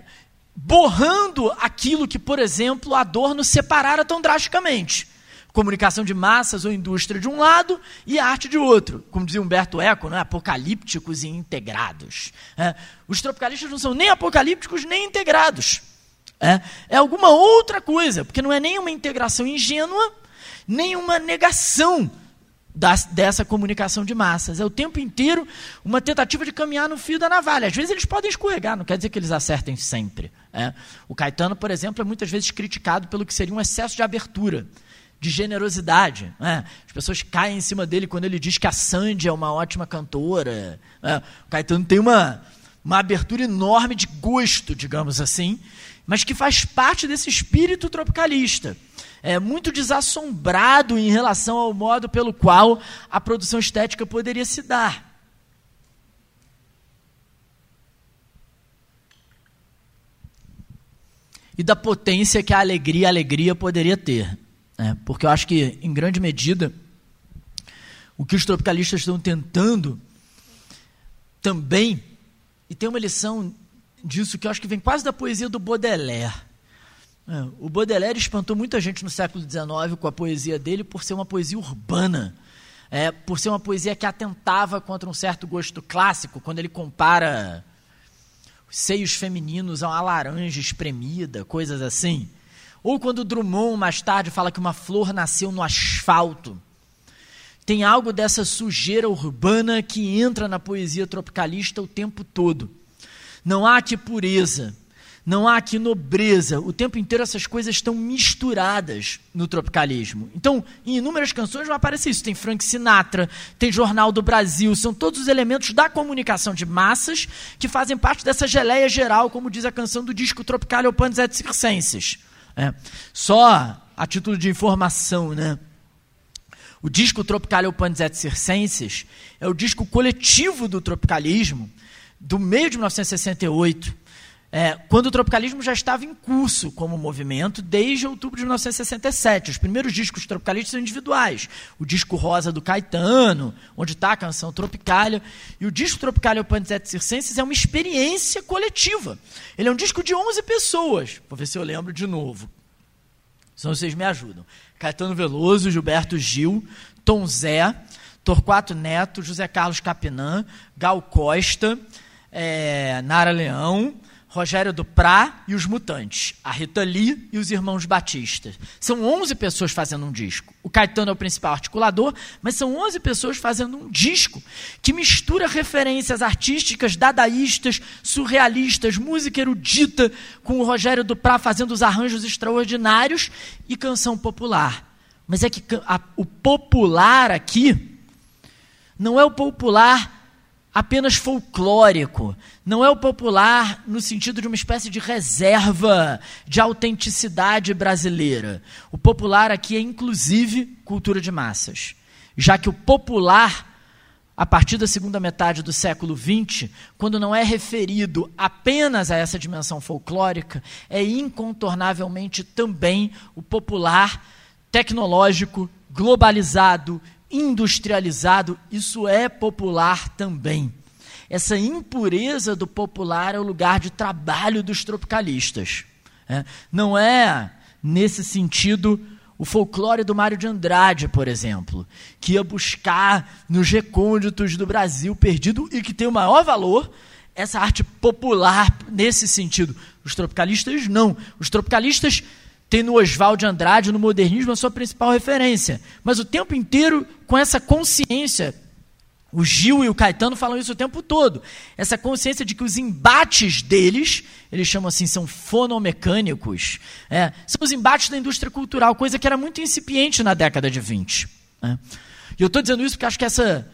borrando aquilo que, por exemplo, Adorno separara tão drasticamente comunicação de massas ou indústria de um lado e arte de outro. Como dizia Humberto Eco, né? apocalípticos e integrados. É, os tropicalistas não são nem apocalípticos nem integrados. É, é alguma outra coisa, porque não é nem uma integração ingênua, nem uma negação das, dessa comunicação de massas. É o tempo inteiro uma tentativa de caminhar no fio da navalha. Às vezes eles podem escorregar, não quer dizer que eles acertem sempre. É. O Caetano, por exemplo, é muitas vezes criticado pelo que seria um excesso de abertura de generosidade. Né? As pessoas caem em cima dele quando ele diz que a Sandy é uma ótima cantora. Né? O Caetano tem uma, uma abertura enorme de gosto, digamos assim, mas que faz parte desse espírito tropicalista. É muito desassombrado em relação ao modo pelo qual a produção estética poderia se dar. E da potência que a alegria, a alegria poderia ter. Né? Porque eu acho que, em grande medida, o que os tropicalistas estão tentando também, e tem uma lição disso que eu acho que vem quase da poesia do Baudelaire. É, o Baudelaire espantou muita gente no século XIX com a poesia dele por ser uma poesia urbana, é, por ser uma poesia que atentava contra um certo gosto clássico, quando ele compara os seios femininos a uma laranja espremida, coisas assim. Ou quando Drummond mais tarde fala que uma flor nasceu no asfalto. Tem algo dessa sujeira urbana que entra na poesia tropicalista o tempo todo. Não há aqui pureza, não há aqui nobreza. O tempo inteiro essas coisas estão misturadas no tropicalismo. Então, em inúmeras canções vai aparecer isso. Tem Frank Sinatra, tem Jornal do Brasil, são todos os elementos da comunicação de massas que fazem parte dessa geleia geral, como diz a canção do disco Tropical Panis et Circenses. É. Só a título de informação, né? O disco Tropical Panis et Circenses é o disco coletivo do tropicalismo do meio de 1968. É, quando o tropicalismo já estava em curso como movimento desde outubro de 1967. Os primeiros discos tropicalistas são individuais. O disco Rosa do Caetano, onde está a canção Tropicália. E o disco Tropicália Panzete Circenses é uma experiência coletiva. Ele é um disco de 11 pessoas. Vou ver se eu lembro de novo. Senão vocês me ajudam. Caetano Veloso, Gilberto Gil, Tom Zé, Torquato Neto, José Carlos Capinã, Gal Costa, é, Nara Leão, Rogério Duprá e os Mutantes, a Rita Lee e os Irmãos Batista. São 11 pessoas fazendo um disco. O Caetano é o principal articulador, mas são 11 pessoas fazendo um disco que mistura referências artísticas, dadaístas, surrealistas, música erudita, com o Rogério Duprá fazendo os arranjos extraordinários e canção popular. Mas é que a, o popular aqui não é o popular apenas folclórico, não é o popular no sentido de uma espécie de reserva de autenticidade brasileira. O popular aqui é inclusive cultura de massas, já que o popular a partir da segunda metade do século XX, quando não é referido apenas a essa dimensão folclórica, é incontornavelmente também o popular tecnológico, globalizado, industrializado, isso é popular também. Essa impureza do popular é o lugar de trabalho dos tropicalistas. É? Não é, nesse sentido, o folclore do Mário de Andrade, por exemplo, que ia buscar nos recônditos do Brasil perdido e que tem o maior valor, essa arte popular nesse sentido. Os tropicalistas não. Os tropicalistas tem no Oswald de Andrade, no modernismo, a sua principal referência. Mas o tempo inteiro com essa consciência. O Gil e o Caetano falam isso o tempo todo. Essa consciência de que os embates deles, eles chamam assim, são fonomecânicos, é, são os embates da indústria cultural, coisa que era muito incipiente na década de 20. Né? E eu estou dizendo isso porque acho que essa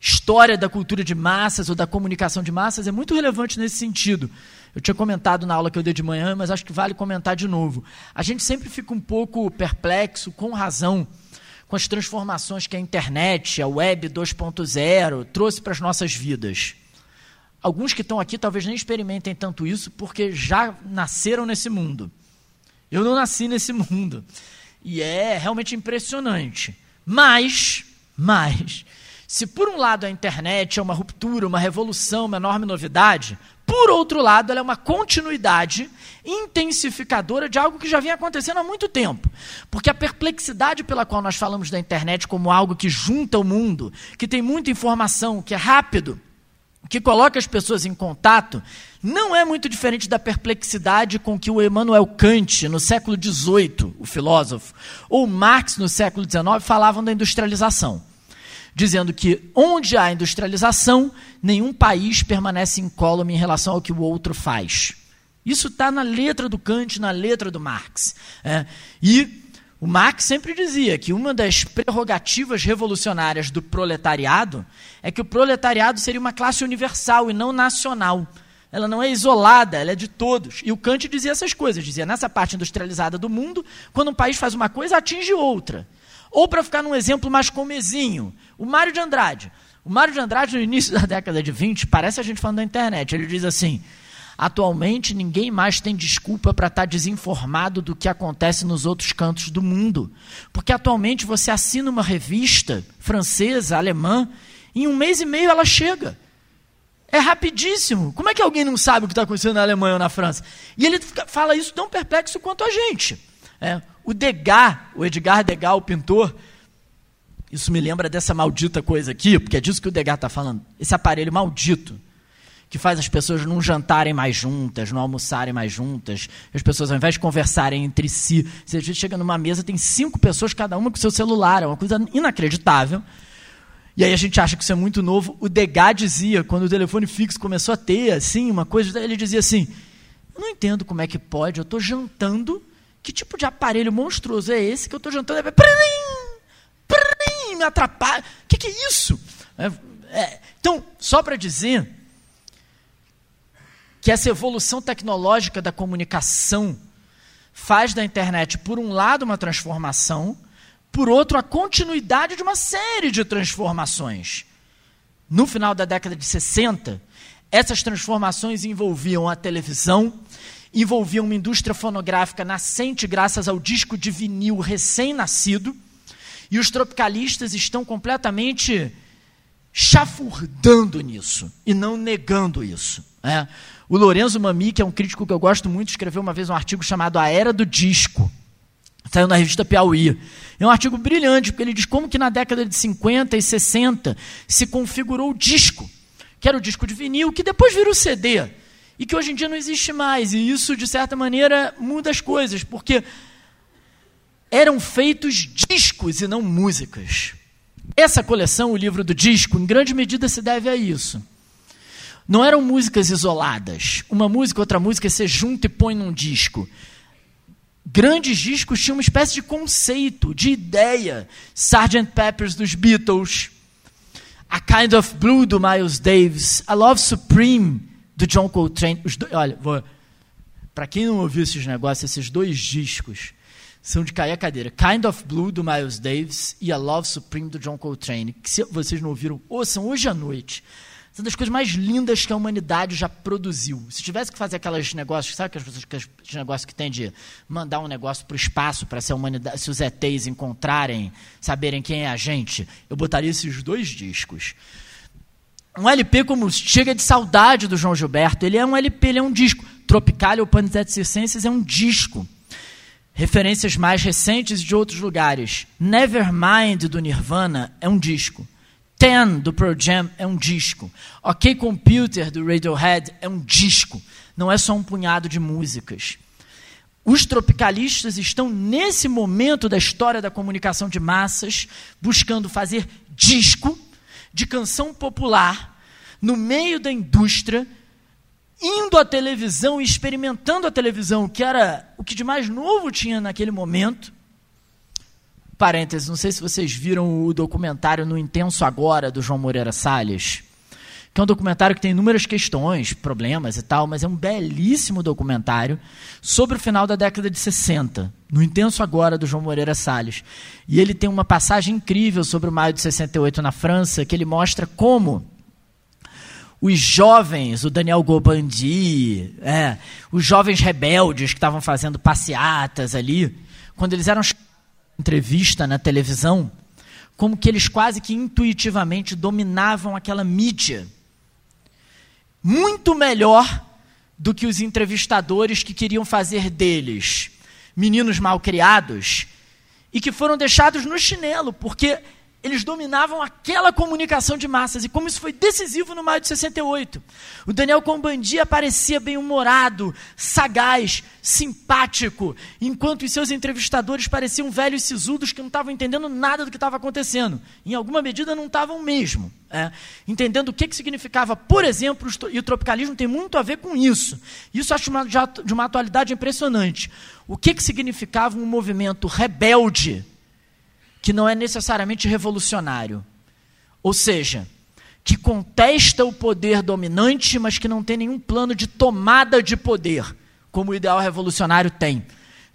história da cultura de massas ou da comunicação de massas é muito relevante nesse sentido. Eu tinha comentado na aula que eu dei de manhã, mas acho que vale comentar de novo. A gente sempre fica um pouco perplexo, com razão, com as transformações que a internet, a web 2.0 trouxe para as nossas vidas. Alguns que estão aqui talvez nem experimentem tanto isso porque já nasceram nesse mundo. Eu não nasci nesse mundo. E é realmente impressionante. Mas, mas, se por um lado a internet é uma ruptura, uma revolução, uma enorme novidade, por outro lado, ela é uma continuidade intensificadora de algo que já vinha acontecendo há muito tempo. Porque a perplexidade pela qual nós falamos da internet como algo que junta o mundo, que tem muita informação, que é rápido, que coloca as pessoas em contato, não é muito diferente da perplexidade com que o Emmanuel Kant, no século XVIII, o filósofo, ou Marx, no século XIX, falavam da industrialização dizendo que onde há industrialização, nenhum país permanece incólume em relação ao que o outro faz. Isso está na letra do Kant, na letra do Marx. É. E o Marx sempre dizia que uma das prerrogativas revolucionárias do proletariado é que o proletariado seria uma classe universal e não nacional. Ela não é isolada, ela é de todos. E o Kant dizia essas coisas, dizia nessa parte industrializada do mundo, quando um país faz uma coisa, atinge outra. Ou para ficar num exemplo mais comezinho, o Mário de Andrade. O Mário de Andrade, no início da década de 20, parece a gente falando da internet. Ele diz assim: atualmente ninguém mais tem desculpa para estar tá desinformado do que acontece nos outros cantos do mundo. Porque atualmente você assina uma revista francesa, alemã, em um mês e meio ela chega. É rapidíssimo. Como é que alguém não sabe o que está acontecendo na Alemanha ou na França? E ele fala isso tão perplexo quanto a gente. É, o Degas, o Edgar Degas, o pintor, isso me lembra dessa maldita coisa aqui, porque é disso que o Degas está falando. Esse aparelho maldito que faz as pessoas não jantarem mais juntas, não almoçarem mais juntas. As pessoas, ao invés de conversarem entre si, você chega numa mesa, tem cinco pessoas, cada uma com seu celular. É uma coisa inacreditável. E aí a gente acha que isso é muito novo. O Degas dizia, quando o telefone fixo começou a ter, assim, uma coisa, ele dizia assim, não entendo como é que pode, eu estou jantando que tipo de aparelho monstruoso é esse que eu estou jantando? É, me atrapalha. O que, que, é isso? É, é, então, só para dizer que essa evolução tecnológica da comunicação faz da internet, por um lado, uma transformação, por outro, a continuidade de uma série de transformações. No final da década de 60, Essas transformações envolviam a televisão, envolviam uma indústria fonográfica nascente graças ao disco de vinil recém-nascido, e os tropicalistas estão completamente chafurdando nisso e não negando isso. É. O Lorenzo Mami, que é um crítico que eu gosto muito, escreveu uma vez um artigo chamado A Era do Disco. Saiu na revista Piauí. É um artigo brilhante, porque ele diz como que na década de 50 e 60 se configurou o disco, que era o disco de vinil, que depois virou CD, e que hoje em dia não existe mais. E isso, de certa maneira, muda as coisas, porque eram feitos discos e não músicas. Essa coleção, o livro do disco, em grande medida se deve a isso. Não eram músicas isoladas. Uma música, outra música, você junta e põe num disco. Grandes discos tinham uma espécie de conceito, de ideia. Sgt. Peppers dos Beatles, A Kind of Blue do Miles Davis, A Love Supreme do John Coltrane. Dois, olha, para quem não ouviu esses negócios, esses dois discos são de cair a cadeira. Kind of Blue do Miles Davis e A Love Supreme do John Coltrane, que se vocês não ouviram, ouçam hoje à noite. São das coisas mais lindas que a humanidade já produziu. Se tivesse que fazer aqueles negócios, sabe aqueles, negócios que tem de mandar um negócio para o espaço para se humanidade, se os ETs encontrarem, saberem quem é a gente, eu botaria esses dois discos. Um LP como Chega de Saudade do João Gilberto, ele é um LP, ele é um disco. Tropical ou Panisette Circenses é um disco. Referências mais recentes de outros lugares. Nevermind do Nirvana é um disco. Ten, do Pearl Jam, é um disco. OK Computer, do Radiohead, é um disco. Não é só um punhado de músicas. Os tropicalistas estão, nesse momento da história da comunicação de massas, buscando fazer disco de canção popular no meio da indústria, indo à televisão e experimentando a televisão, que era o que de mais novo tinha naquele momento, Parênteses, não sei se vocês viram o documentário No Intenso Agora, do João Moreira Salles, que é um documentário que tem inúmeras questões, problemas e tal, mas é um belíssimo documentário sobre o final da década de 60, No Intenso Agora, do João Moreira Salles. E ele tem uma passagem incrível sobre o maio de 68 na França, que ele mostra como os jovens, o Daniel Gobandi, é, os jovens rebeldes que estavam fazendo passeatas ali, quando eles eram entrevista na televisão, como que eles quase que intuitivamente dominavam aquela mídia. Muito melhor do que os entrevistadores que queriam fazer deles meninos mal criados e que foram deixados no chinelo, porque eles dominavam aquela comunicação de massas. E como isso foi decisivo no maio de 68. O Daniel Combandi aparecia bem-humorado, sagaz, simpático, enquanto os seus entrevistadores pareciam velhos sisudos que não estavam entendendo nada do que estava acontecendo. Em alguma medida, não estavam mesmo. É, entendendo o que, que significava, por exemplo, e o tropicalismo tem muito a ver com isso. Isso acho uma, de uma atualidade impressionante. O que, que significava um movimento rebelde que não é necessariamente revolucionário. Ou seja, que contesta o poder dominante, mas que não tem nenhum plano de tomada de poder, como o ideal revolucionário tem.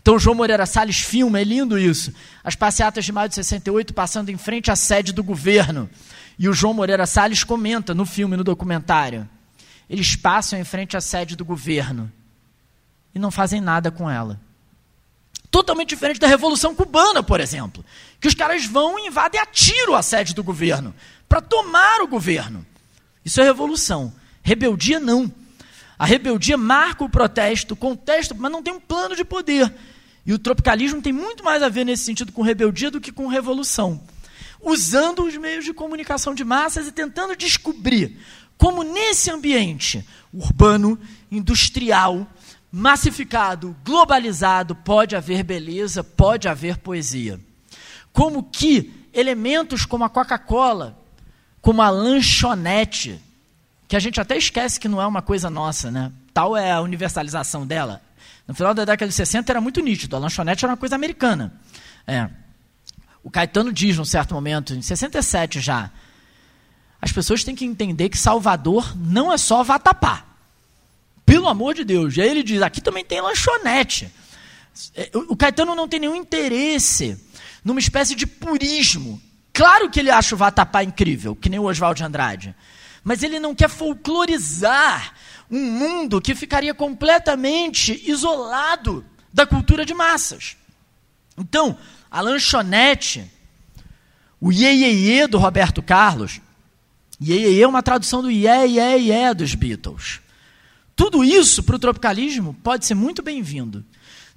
Então, João Moreira Salles filma, é lindo isso. As passeatas de maio de 68 passando em frente à sede do governo. E o João Moreira Salles comenta no filme, no documentário. Eles passam em frente à sede do governo e não fazem nada com ela totalmente diferente da Revolução Cubana, por exemplo. Que os caras vão e invadem a tiro a sede do governo para tomar o governo. Isso é revolução. Rebeldia não. A rebeldia marca o protesto, contesta, mas não tem um plano de poder. E o tropicalismo tem muito mais a ver nesse sentido com rebeldia do que com revolução. Usando os meios de comunicação de massas e tentando descobrir como nesse ambiente urbano, industrial, massificado, globalizado, pode haver beleza, pode haver poesia. Como que elementos como a Coca-Cola, como a lanchonete, que a gente até esquece que não é uma coisa nossa, né? Tal é a universalização dela. No final da década de 60 era muito nítido, a lanchonete era uma coisa americana. É. O Caetano diz, num certo momento, em 67 já, as pessoas têm que entender que Salvador não é só Vatapá. Pelo amor de Deus. E aí ele diz: aqui também tem lanchonete. É, o Caetano não tem nenhum interesse numa espécie de purismo. Claro que ele acha o Vatapá incrível, que nem o Oswald de Andrade. Mas ele não quer folclorizar um mundo que ficaria completamente isolado da cultura de massas. Então, a lanchonete, o iê, do Roberto Carlos, iê, é uma tradução do iê, iê, iê dos Beatles. Tudo isso para o tropicalismo pode ser muito bem-vindo.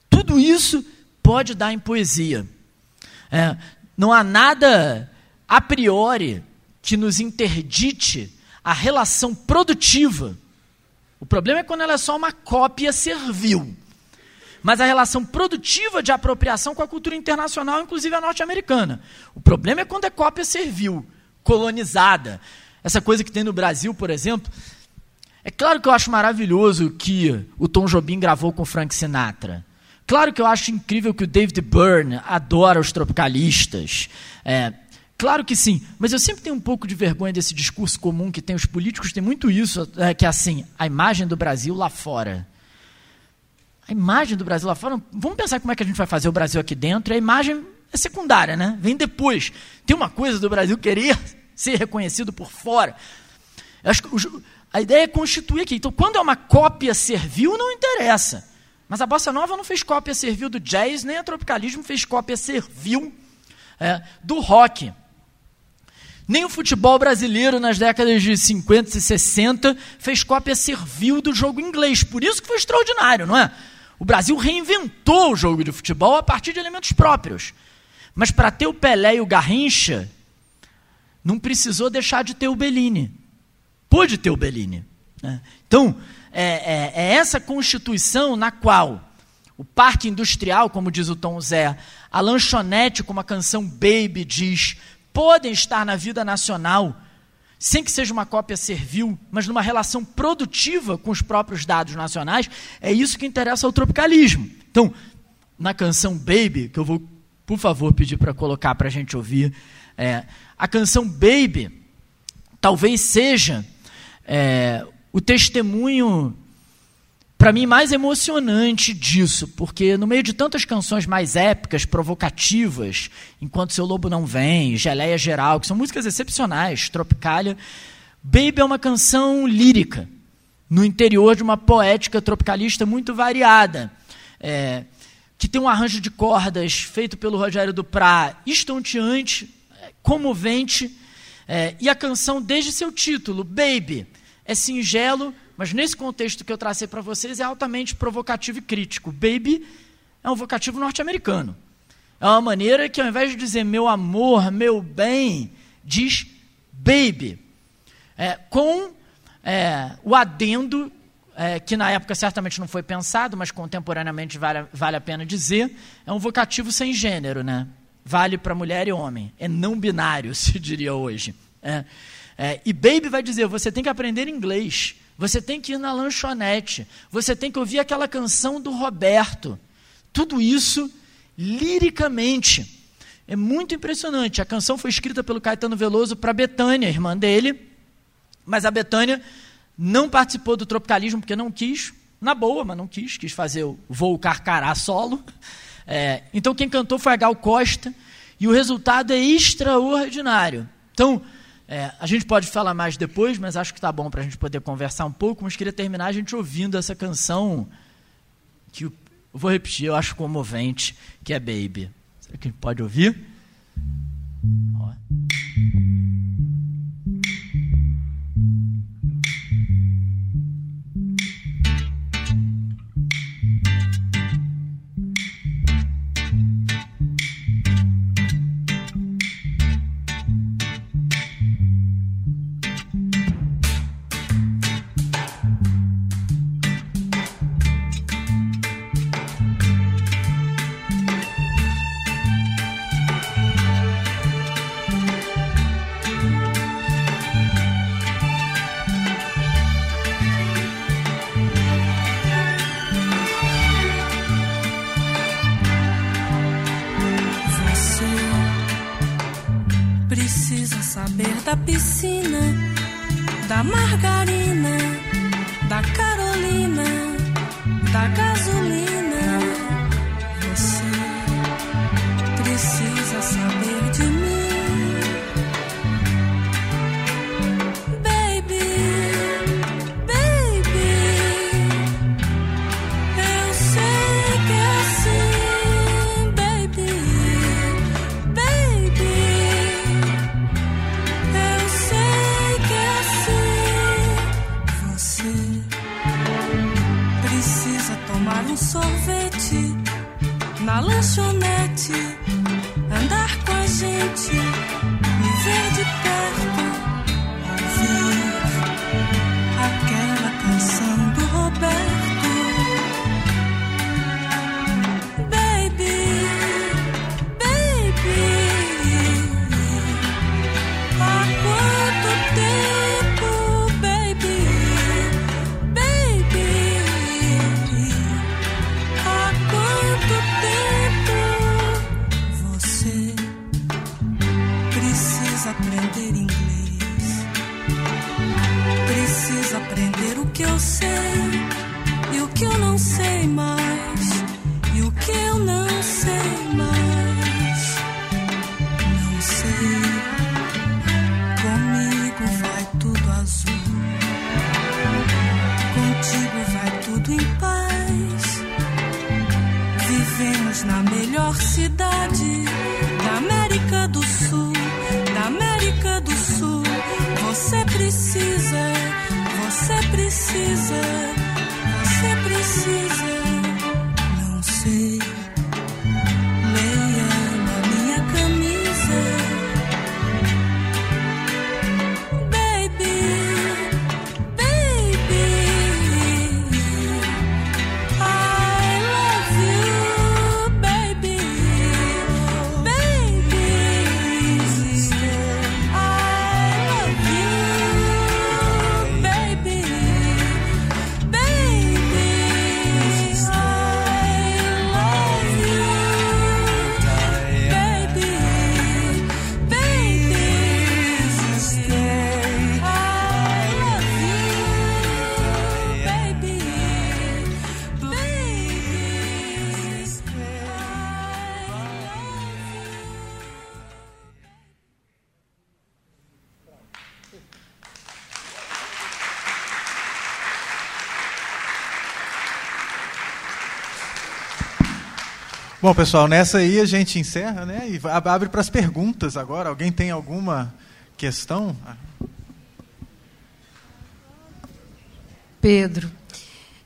Tudo isso pode dar em poesia. É, não há nada a priori que nos interdite a relação produtiva. O problema é quando ela é só uma cópia servil. Mas a relação produtiva de apropriação com a cultura internacional, inclusive a norte-americana. O problema é quando é cópia servil, colonizada. Essa coisa que tem no Brasil, por exemplo. É claro que eu acho maravilhoso que o Tom Jobim gravou com Frank Sinatra. Claro que eu acho incrível que o David Byrne adora os tropicalistas. É, claro que sim, mas eu sempre tenho um pouco de vergonha desse discurso comum que tem os políticos, tem muito isso, é, que é assim, a imagem do Brasil lá fora. A imagem do Brasil lá fora, vamos pensar como é que a gente vai fazer o Brasil aqui dentro, e a imagem é secundária, né? Vem depois. Tem uma coisa do Brasil querer *laughs* ser reconhecido por fora. Acho que a ideia é constituir aqui. Então, quando é uma cópia servil, não interessa. Mas a bossa nova não fez cópia servil do jazz, nem a tropicalismo fez cópia servil é, do rock. Nem o futebol brasileiro nas décadas de 50 e 60 fez cópia servil do jogo inglês. Por isso que foi extraordinário, não é? O Brasil reinventou o jogo de futebol a partir de elementos próprios. Mas para ter o Pelé e o Garrincha, não precisou deixar de ter o Bellini. Pôde ter o Bellini. Né? Então, é, é, é essa constituição na qual o parque industrial, como diz o Tom Zé, a lanchonete, como a canção Baby diz, podem estar na vida nacional, sem que seja uma cópia servil, mas numa relação produtiva com os próprios dados nacionais, é isso que interessa ao tropicalismo. Então, na canção Baby, que eu vou, por favor, pedir para colocar para a gente ouvir, é, a canção Baby talvez seja é, o testemunho, para mim, mais emocionante disso, porque no meio de tantas canções mais épicas, provocativas, Enquanto Seu Lobo Não Vem, Geleia Geral, que são músicas excepcionais, Tropicália, Baby é uma canção lírica, no interior de uma poética tropicalista muito variada. É, que tem um arranjo de cordas feito pelo Rogério Duprá, estonteante, comovente, é, e a canção, desde seu título, Baby, é singelo, mas nesse contexto que eu tracei para vocês é altamente provocativo e crítico. Baby é um vocativo norte-americano. É uma maneira que, ao invés de dizer meu amor, meu bem, diz baby. É, com é, o adendo, é, que na época certamente não foi pensado, mas contemporaneamente vale, vale a pena dizer, é um vocativo sem gênero, né? Vale para mulher e homem. É não binário, *laughs* se diria hoje. É. É, e Baby vai dizer: você tem que aprender inglês, você tem que ir na lanchonete, você tem que ouvir aquela canção do Roberto. Tudo isso liricamente. É muito impressionante. A canção foi escrita pelo Caetano Veloso para Betânia, irmã dele, mas a Betânia não participou do tropicalismo porque não quis, na boa, mas não quis, quis fazer o voo carcará solo. É, então quem cantou foi a Gal Costa e o resultado é extraordinário. Então, é, a gente pode falar mais depois, mas acho que está bom para a gente poder conversar um pouco. Mas queria terminar a gente ouvindo essa canção que eu vou repetir, eu acho comovente, que é Baby. Será que a gente pode ouvir? Ó. Bom, pessoal, nessa aí a gente encerra, né? E ab- abre para as perguntas agora. Alguém tem alguma questão? Pedro,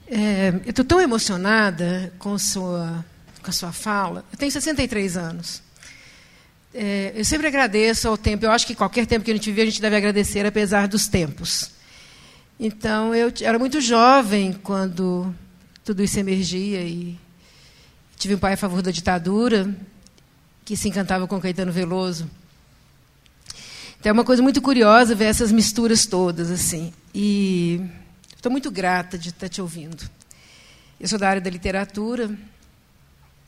é, eu estou tão emocionada com, sua, com a sua fala. Eu tenho 63 anos. É, eu sempre agradeço ao tempo. Eu acho que qualquer tempo que a gente vive, a gente deve agradecer, apesar dos tempos. Então, eu era muito jovem quando tudo isso emergia e tive um pai a favor da ditadura que se encantava com Caetano Veloso. Então é uma coisa muito curiosa ver essas misturas todas assim. E estou muito grata de estar te ouvindo. Eu sou da área da literatura,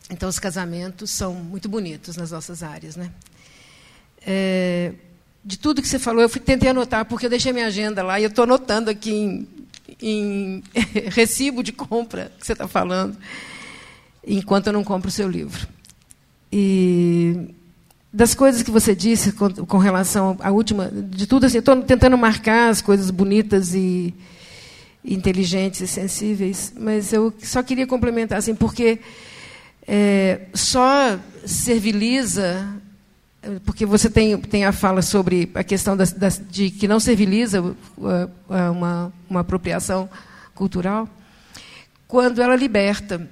então os casamentos são muito bonitos nas nossas áreas, né? É, de tudo que você falou, eu fui, tentei anotar porque eu deixei minha agenda lá e eu estou anotando aqui em, em *laughs* recibo de compra que você está falando, enquanto eu não compro o seu livro. E das coisas que você disse com, com relação à última, de tudo assim, estou tentando marcar as coisas bonitas e inteligentes e sensíveis, mas eu só queria complementar assim, porque é, só serviliza, porque você tem, tem a fala sobre a questão de que não serviliza uma, uma apropriação cultural, quando ela liberta.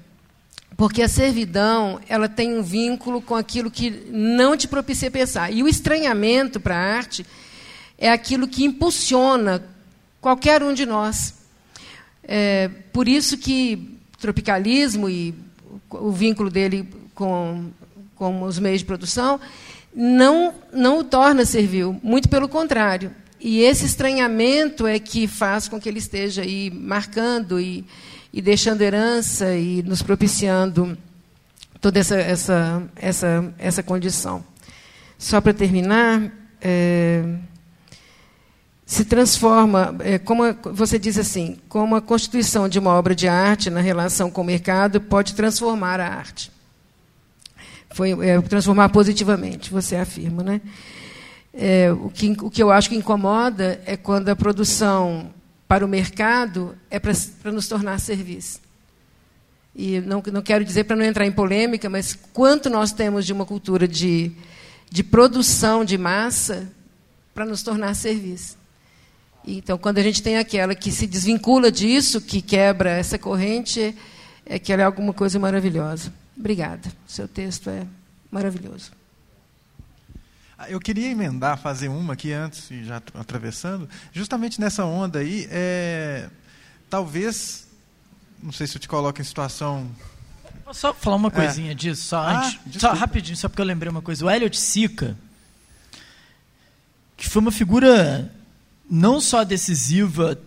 Porque a servidão ela tem um vínculo com aquilo que não te propicia pensar. E o estranhamento para a arte é aquilo que impulsiona qualquer um de nós. É, por isso que tropicalismo e o vínculo dele com, com os meios de produção não, não o torna servil, muito pelo contrário. E esse estranhamento é que faz com que ele esteja aí marcando e, e deixando herança e nos propiciando toda essa, essa, essa, essa condição. Só para terminar, é, se transforma, é, como a, você diz assim, como a constituição de uma obra de arte na relação com o mercado pode transformar a arte. Foi é, transformar positivamente, você afirma, né? É, o, que, o que eu acho que incomoda é quando a produção para o mercado é para nos tornar serviço. E não, não quero dizer para não entrar em polêmica, mas quanto nós temos de uma cultura de, de produção de massa para nos tornar serviço. Então, quando a gente tem aquela que se desvincula disso, que quebra essa corrente, é que ela é alguma coisa maravilhosa. Obrigada. Seu texto é maravilhoso. Eu queria emendar, fazer uma aqui antes, e já at- atravessando, justamente nessa onda aí, é, talvez, não sei se eu te coloco em situação. Posso só falar uma coisinha disso, só Ah, antes? Só rapidinho, só porque eu lembrei uma coisa. O Elliot Sica, que foi uma figura não só decisiva,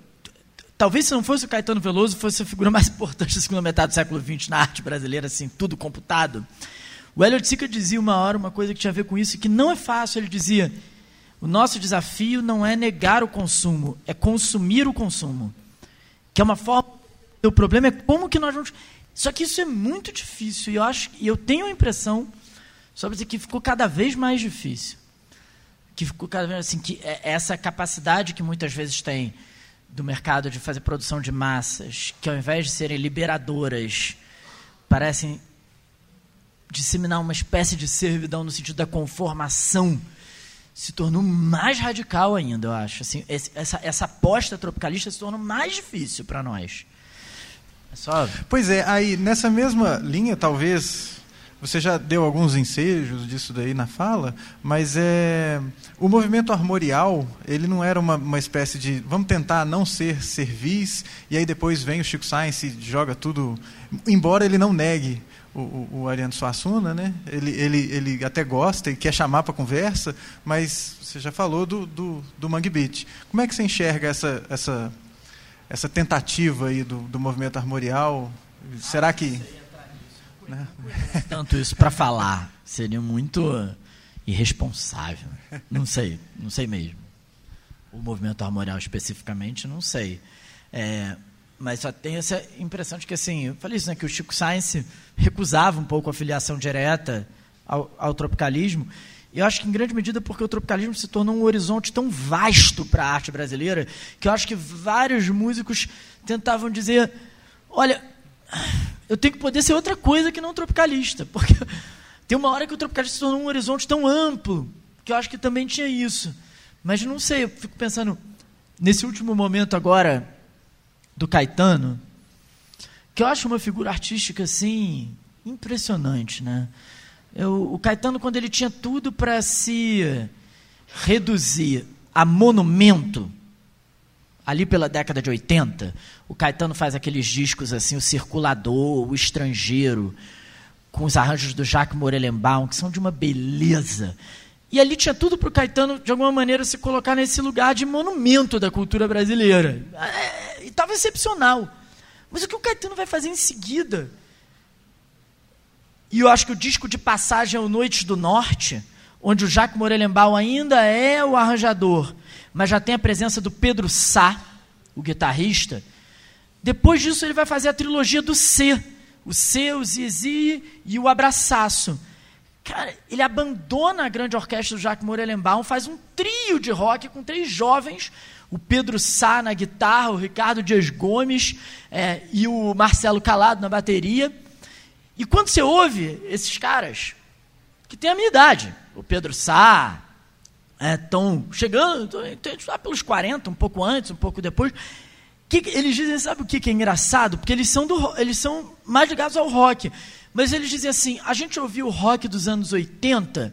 talvez se não fosse o Caetano Veloso, fosse a figura *laughs* mais importante da segunda metade do século XX na arte brasileira, assim, tudo computado. O Elliot Sica dizia uma hora uma coisa que tinha a ver com isso, que não é fácil. Ele dizia: o nosso desafio não é negar o consumo, é consumir o consumo. Que é uma forma. O problema é como que nós vamos. Só que isso é muito difícil. E eu acho e eu tenho a impressão, só para dizer que ficou cada vez mais difícil. Que ficou cada vez assim, que é- essa capacidade que muitas vezes tem do mercado de fazer produção de massas, que ao invés de serem liberadoras, parecem disseminar uma espécie de servidão no sentido da conformação se tornou mais radical ainda, eu acho. Assim, essa, essa aposta tropicalista se tornou mais difícil para nós. É só Pois é, aí nessa mesma linha, talvez você já deu alguns ensejos disso daí na fala, mas é o movimento armorial, ele não era uma, uma espécie de vamos tentar não ser servis, e aí depois vem o Chico Sainz e joga tudo, embora ele não negue o, o, Ariano Suassuna, né? Ele, ele, ele até gosta e quer chamar para conversa, mas você já falou do, do, do Mangue Beat. Como é que você enxerga essa, essa, essa tentativa aí do, do movimento armorial? Será que. né? tanto isso para falar. Seria muito irresponsável. Não sei, não sei mesmo. O movimento armorial especificamente, não sei. É, mas só tenho essa impressão de que, assim, eu falei isso, né, que o Chico Sainz recusava um pouco a filiação direta ao, ao tropicalismo. E eu acho que, em grande medida, porque o tropicalismo se tornou um horizonte tão vasto para a arte brasileira, que eu acho que vários músicos tentavam dizer: olha, eu tenho que poder ser outra coisa que não tropicalista, porque tem uma hora que o tropicalista se tornou um horizonte tão amplo, que eu acho que também tinha isso. Mas não sei, eu fico pensando, nesse último momento agora do Caetano, que eu acho uma figura artística assim impressionante, né? Eu, o Caetano quando ele tinha tudo para se reduzir a monumento, ali pela década de 80, o Caetano faz aqueles discos assim, o Circulador, o Estrangeiro, com os arranjos do Jacques Morelenbaum, que são de uma beleza. E ali tinha tudo para o Caetano, de alguma maneira, se colocar nesse lugar de monumento da cultura brasileira. É, estava excepcional. Mas o que o Caetano vai fazer em seguida? E eu acho que o disco de passagem ao Noites do Norte, onde o Jacques Morelenbaum ainda é o arranjador, mas já tem a presença do Pedro Sá, o guitarrista. Depois disso, ele vai fazer a trilogia do C. O C, o Zizi e o Abraçaço. Cara, ele abandona a grande orquestra do Jacques Morelenbaum, faz um trio de rock com três jovens, o Pedro Sá na guitarra, o Ricardo Dias Gomes é, e o Marcelo Calado na bateria. E quando você ouve esses caras, que têm a minha idade, o Pedro Sá, estão chegando, estão lá pelos 40, um pouco antes, um pouco depois, que eles dizem, sabe o que, que é engraçado? Porque eles são, do, eles são mais ligados ao rock. Mas eles dizem assim: a gente ouviu o rock dos anos 80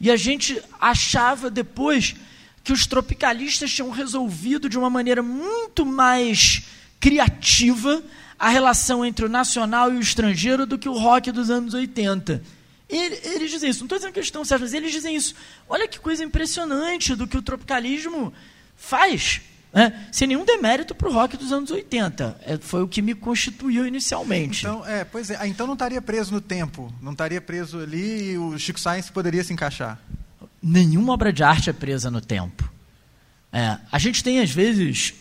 e a gente achava depois que os tropicalistas tinham resolvido de uma maneira muito mais criativa a relação entre o nacional e o estrangeiro do que o rock dos anos 80. Ele, eles dizem isso, não estou dizendo que eles estão certos, mas eles dizem isso. Olha que coisa impressionante do que o tropicalismo faz. Né? Sem nenhum demérito para o rock dos anos 80. É, foi o que me constituiu inicialmente. Então, é, pois é. Ah, então não estaria preso no tempo. Não estaria preso ali e o Chico Sainz poderia se encaixar. Nenhuma obra de arte é presa no tempo. É, a gente tem, às vezes,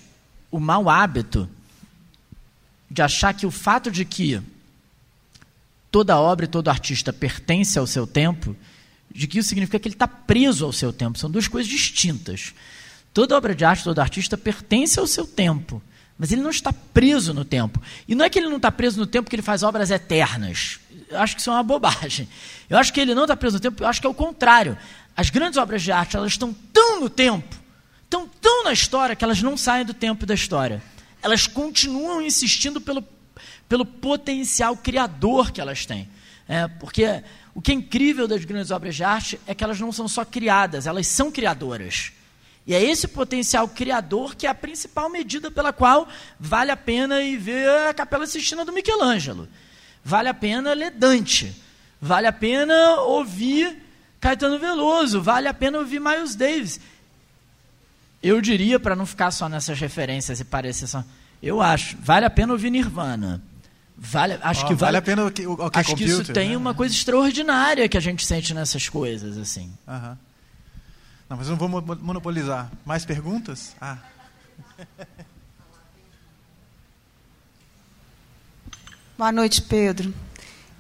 o mau hábito de achar que o fato de que toda obra e todo artista pertence ao seu tempo, de que isso significa que ele está preso ao seu tempo. São duas coisas distintas. Toda obra de arte, todo artista pertence ao seu tempo, mas ele não está preso no tempo. E não é que ele não está preso no tempo que ele faz obras eternas. Eu acho que isso é uma bobagem. Eu acho que ele não está preso no tempo, eu acho que é o contrário. As grandes obras de arte, elas estão tão no tempo, estão tão na história, que elas não saem do tempo da história. Elas continuam insistindo pelo, pelo potencial criador que elas têm. É, porque o que é incrível das grandes obras de arte é que elas não são só criadas, elas são criadoras. E é esse potencial criador que é a principal medida pela qual vale a pena ir ver a Capela Sistina do Michelangelo. Vale a pena ler Dante. Vale a pena ouvir Caetano Veloso. Vale a pena ouvir Miles Davis. Eu diria, para não ficar só nessas referências e parecer só. Eu acho, vale a pena ouvir Nirvana. Vale, acho Ó, que vale vale, a pena o que, o, o que acho que isso computer, tem né? uma coisa extraordinária que a gente sente nessas coisas, assim. Aham. Não, mas eu não vou mo- monopolizar. Mais perguntas? Ah, *laughs* Boa noite, Pedro.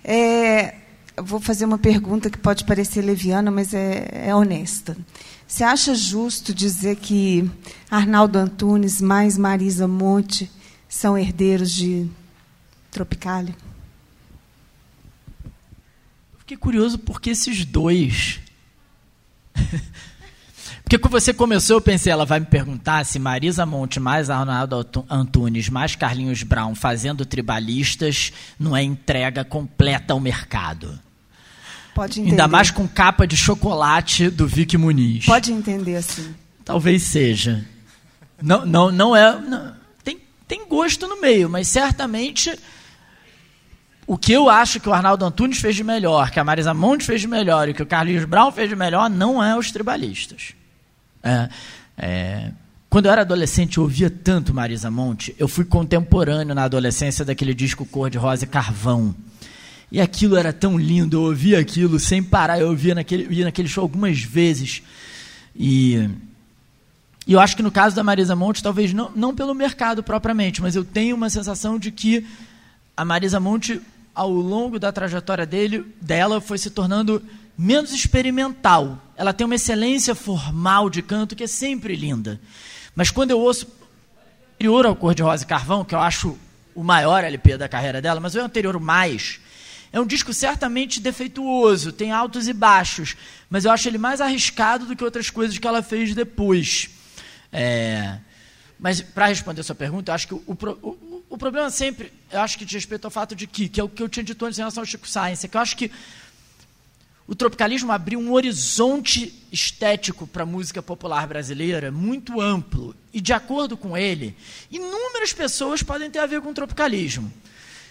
É, vou fazer uma pergunta que pode parecer leviana, mas é, é honesta. Você acha justo dizer que Arnaldo Antunes mais Marisa Monte são herdeiros de Tropicália? Fiquei curioso porque esses dois. *laughs* porque quando você começou, eu pensei, ela vai me perguntar se Marisa Monte mais Arnaldo Antu- Antunes mais Carlinhos Brown fazendo tribalistas não é entrega completa ao mercado. Pode entender. Ainda mais com capa de chocolate do Vic Muniz. Pode entender assim. Talvez seja. Não, não, não é. não- tem, tem gosto no meio, mas certamente o que eu acho que o Arnaldo Antunes fez de melhor, que a Marisa Monte fez de melhor e que o Carlinhos Brown fez de melhor, não é os tribalistas. É, é, quando eu era adolescente, eu ouvia tanto Marisa Monte. Eu fui contemporâneo na adolescência daquele disco Cor de Rosa e Carvão. E aquilo era tão lindo, eu ouvia aquilo sem parar, eu ouvia naquele, ia naquele show algumas vezes. E, e eu acho que no caso da Marisa Monte, talvez não, não pelo mercado propriamente, mas eu tenho uma sensação de que a Marisa Monte, ao longo da trajetória dele, dela, foi se tornando menos experimental. Ela tem uma excelência formal de canto que é sempre linda. Mas quando eu ouço anterior ao Cor de Rosa e Carvão, que eu acho o maior LP da carreira dela, mas o anterior mais, é um disco certamente defeituoso, tem altos e baixos, mas eu acho ele mais arriscado do que outras coisas que ela fez depois. É, mas, para responder a sua pergunta, eu acho que o, o- o problema sempre, eu acho que diz respeito ao fato de que, que é o que eu tinha dito antes em relação ao Chico Science, é que eu acho que o tropicalismo abriu um horizonte estético para a música popular brasileira muito amplo. E, de acordo com ele, inúmeras pessoas podem ter a ver com o tropicalismo.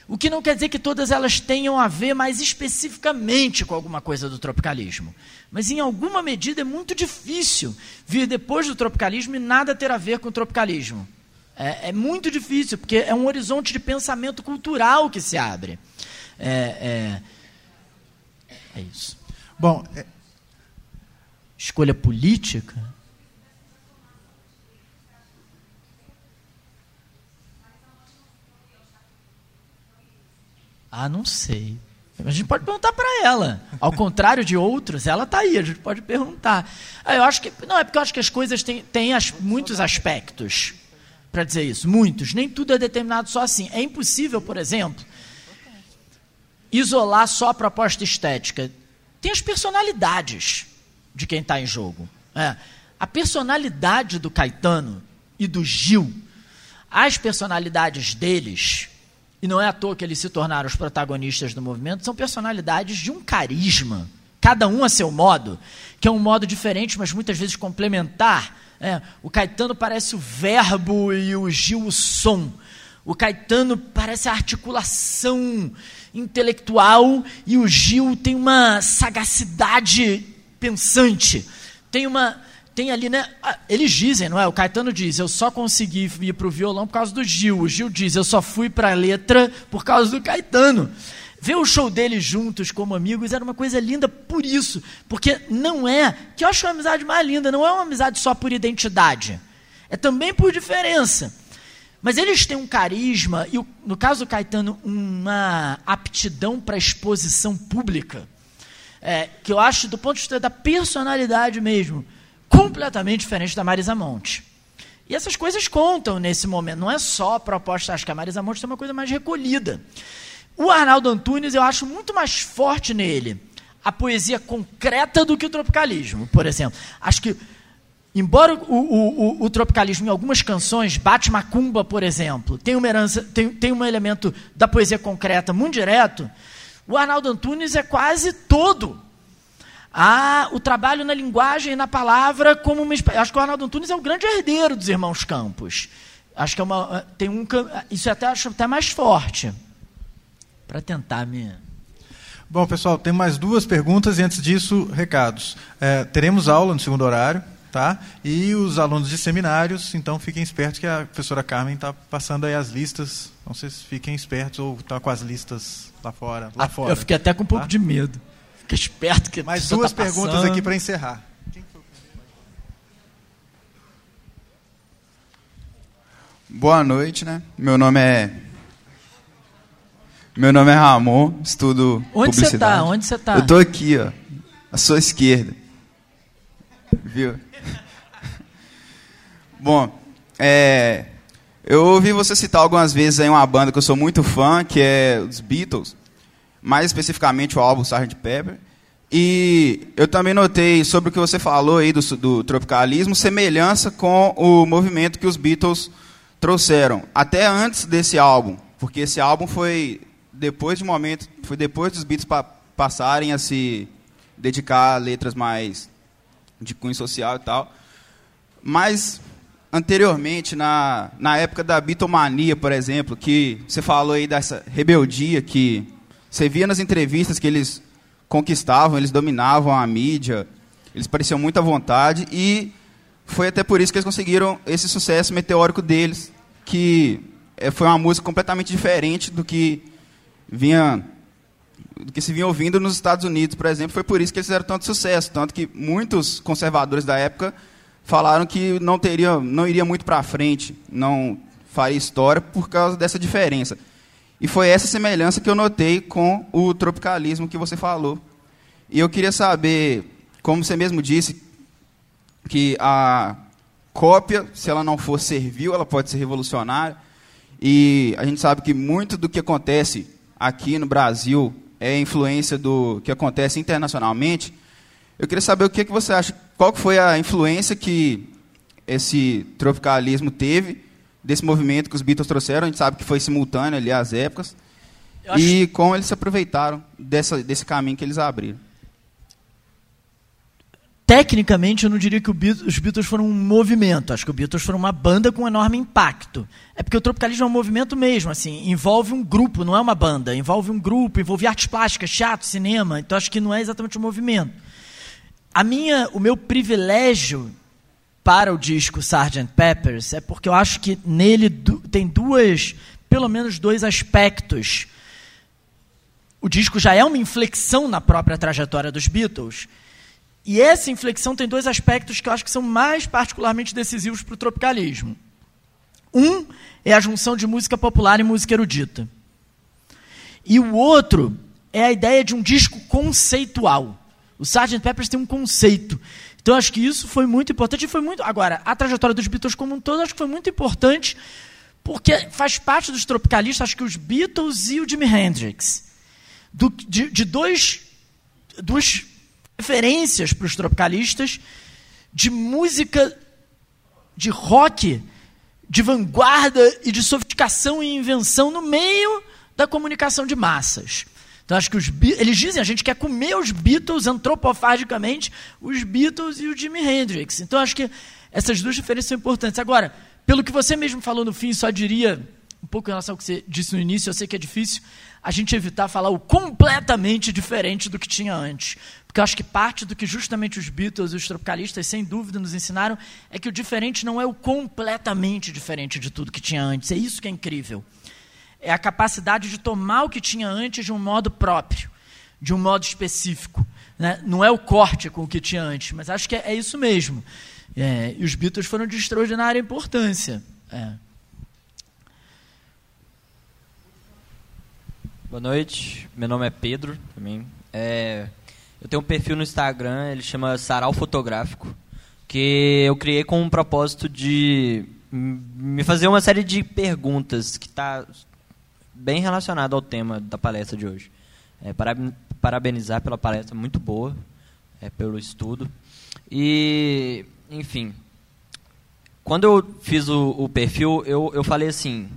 O que não quer dizer que todas elas tenham a ver mais especificamente com alguma coisa do tropicalismo. Mas, em alguma medida, é muito difícil vir depois do tropicalismo e nada ter a ver com o tropicalismo. É, é muito difícil, porque é um horizonte de pensamento cultural que se abre. É, é, é isso. bom, é, Escolha política? Ah, não sei. A gente pode perguntar para ela. Ao contrário de outros, ela está aí, a gente pode perguntar. Ah, eu acho que. Não, é porque eu acho que as coisas têm, têm as- muitos aspectos para dizer isso. Muitos. Nem tudo é determinado só assim. É impossível, por exemplo, isolar só a proposta estética. Tem as personalidades de quem está em jogo. É. A personalidade do Caetano e do Gil, as personalidades deles, e não é à toa que eles se tornaram os protagonistas do movimento, são personalidades de um carisma, cada um a seu modo, que é um modo diferente, mas muitas vezes complementar. É, o Caetano parece o verbo e o Gil o som. O Caetano parece a articulação intelectual e o Gil tem uma sagacidade pensante. Tem uma tem ali, né? ah, Eles dizem, não é? O Caetano diz: "Eu só consegui ir para o violão por causa do Gil". O Gil diz: "Eu só fui para a letra por causa do Caetano". Ver o show deles juntos como amigos era uma coisa linda por isso, porque não é, que eu acho a amizade mais linda, não é uma amizade só por identidade. É também por diferença. Mas eles têm um carisma, e no caso do Caetano, uma aptidão para exposição pública, é, que eu acho, do ponto de vista da personalidade mesmo, completamente diferente da Marisa Monte. E essas coisas contam nesse momento, não é só a proposta, acho que a Marisa Monte tem uma coisa mais recolhida. O Arnaldo Antunes, eu acho muito mais forte nele a poesia concreta do que o tropicalismo, por exemplo. Acho que Embora o, o- o- o tropicalismo em algumas canções, Bate Macumba, por exemplo, tem uma herança, tem, tem um elemento da poesia concreta muito direto, O Arnaldo Antunes é quase todo. Ah, o trabalho na linguagem e na palavra como uma. Acho que o Arnaldo Antunes é o grande herdeiro dos irmãos Campos. Acho que é uma. Tem um, isso até acho até mais forte. Para tentar me. Bom, pessoal, tem mais duas perguntas e antes disso, recados. É, teremos aula no segundo horário, tá? E os alunos de seminários, então fiquem espertos que a professora Carmen está passando aí as listas. Então vocês fiquem espertos ou está com as listas lá fora. Lá Ah, fora Eu fiquei até com um pouco tá? de medo. Fica esperto que Mais pessoa duas tá perguntas passando. aqui para encerrar. Boa noite, né? Meu nome é. Meu nome é Ramon, estudo Onde você tá? Onde você tá? Eu tô aqui, ó. À sua esquerda. Viu? *laughs* Bom, é, eu ouvi você citar algumas vezes aí uma banda que eu sou muito fã, que é os Beatles, mais especificamente o álbum Sgt. Pepper. E eu também notei sobre o que você falou aí do, do tropicalismo, semelhança com o movimento que os Beatles trouxeram, até antes desse álbum, porque esse álbum foi depois de um momento, foi depois dos Beatles pa passarem a se dedicar a letras mais de cunho social e tal. Mas anteriormente, na, na época da bitomania, por exemplo, que você falou aí dessa rebeldia que você via nas entrevistas que eles conquistavam, eles dominavam a mídia, eles pareciam muito à vontade e foi até por isso que eles conseguiram esse sucesso meteórico deles, que eh, foi uma música completamente diferente do que vinha do que se vinha ouvindo nos Estados Unidos, por exemplo, foi por isso que eles fizeram tanto sucesso, tanto que muitos conservadores da época falaram que não teria, não iria muito para frente, não faria história por causa dessa diferença. E foi essa semelhança que eu notei com o tropicalismo que você falou. E eu queria saber, como você mesmo disse, que a cópia, se ela não for servil, ela pode ser revolucionária. E a gente sabe que muito do que acontece aqui no Brasil é influência do que acontece internacionalmente. Eu queria saber o que, que você acha, qual foi a influência que esse tropicalismo teve desse movimento que os Beatles trouxeram. A gente sabe que foi simultâneo ali às épocas. Acho- E como eles se aproveitaram dessa, desse caminho que eles abriram. Tecnicamente, eu não diria que o Beat- os Beatles foram um movimento. Acho que os Beatles foram uma banda com um enorme impacto. É porque o tropicalismo é um movimento mesmo, assim, envolve um grupo, não é uma banda. Envolve um grupo, envolve artes plásticas, teatro, cinema. Então, acho que não é exatamente um movimento. A minha, o meu privilégio para o disco Sgt. Peppers é porque eu acho que nele tem duas, pelo menos dois aspectos. O disco já é uma inflexão na própria trajetória dos Beatles. E essa inflexão tem dois aspectos que eu acho que são mais particularmente decisivos para o tropicalismo. Um é a junção de música popular e música erudita. E o outro é a ideia de um disco conceitual. O Sgt. Peppers tem um conceito. Então acho que isso foi muito importante e foi muito. Agora, a trajetória dos Beatles como um todo acho que foi muito importante porque faz parte dos tropicalistas, acho que os Beatles e o Jimi Hendrix. Do- de, de dois, duas referências para os tropicalistas de música de rock de vanguarda e de sofisticação e invenção no meio da comunicação de massas. Então acho que os eles dizem a gente quer comer os Beatles antropofagicamente, os Beatles e o Jimi Hendrix. Então acho que essas duas diferenças são importantes. Agora, pelo que você mesmo falou no fim, só diria um pouco em relação ao que você disse no início, eu sei que é difícil a gente evitar falar o completamente diferente do que tinha antes. Porque eu acho que parte do que justamente os Beatles e os tropicalistas, sem dúvida, nos ensinaram é que o diferente não é o completamente diferente de tudo que tinha antes. É isso que é incrível. É a capacidade de tomar o que tinha antes de um modo próprio, de um modo específico. né? Não é o corte com o que tinha antes, mas acho que é, é isso mesmo. É, e os Beatles foram de extraordinária importância. É. Boa noite, meu nome é Pedro também. É, eu tenho um perfil no Instagram, ele chama Sarau Fotográfico, que eu criei com um propósito de me fazer uma série de perguntas que está bem relacionado ao tema da palestra de hoje. É, para- parabenizar pela palestra muito boa, é, pelo estudo. E, enfim, quando eu fiz o, o perfil, eu, eu falei assim: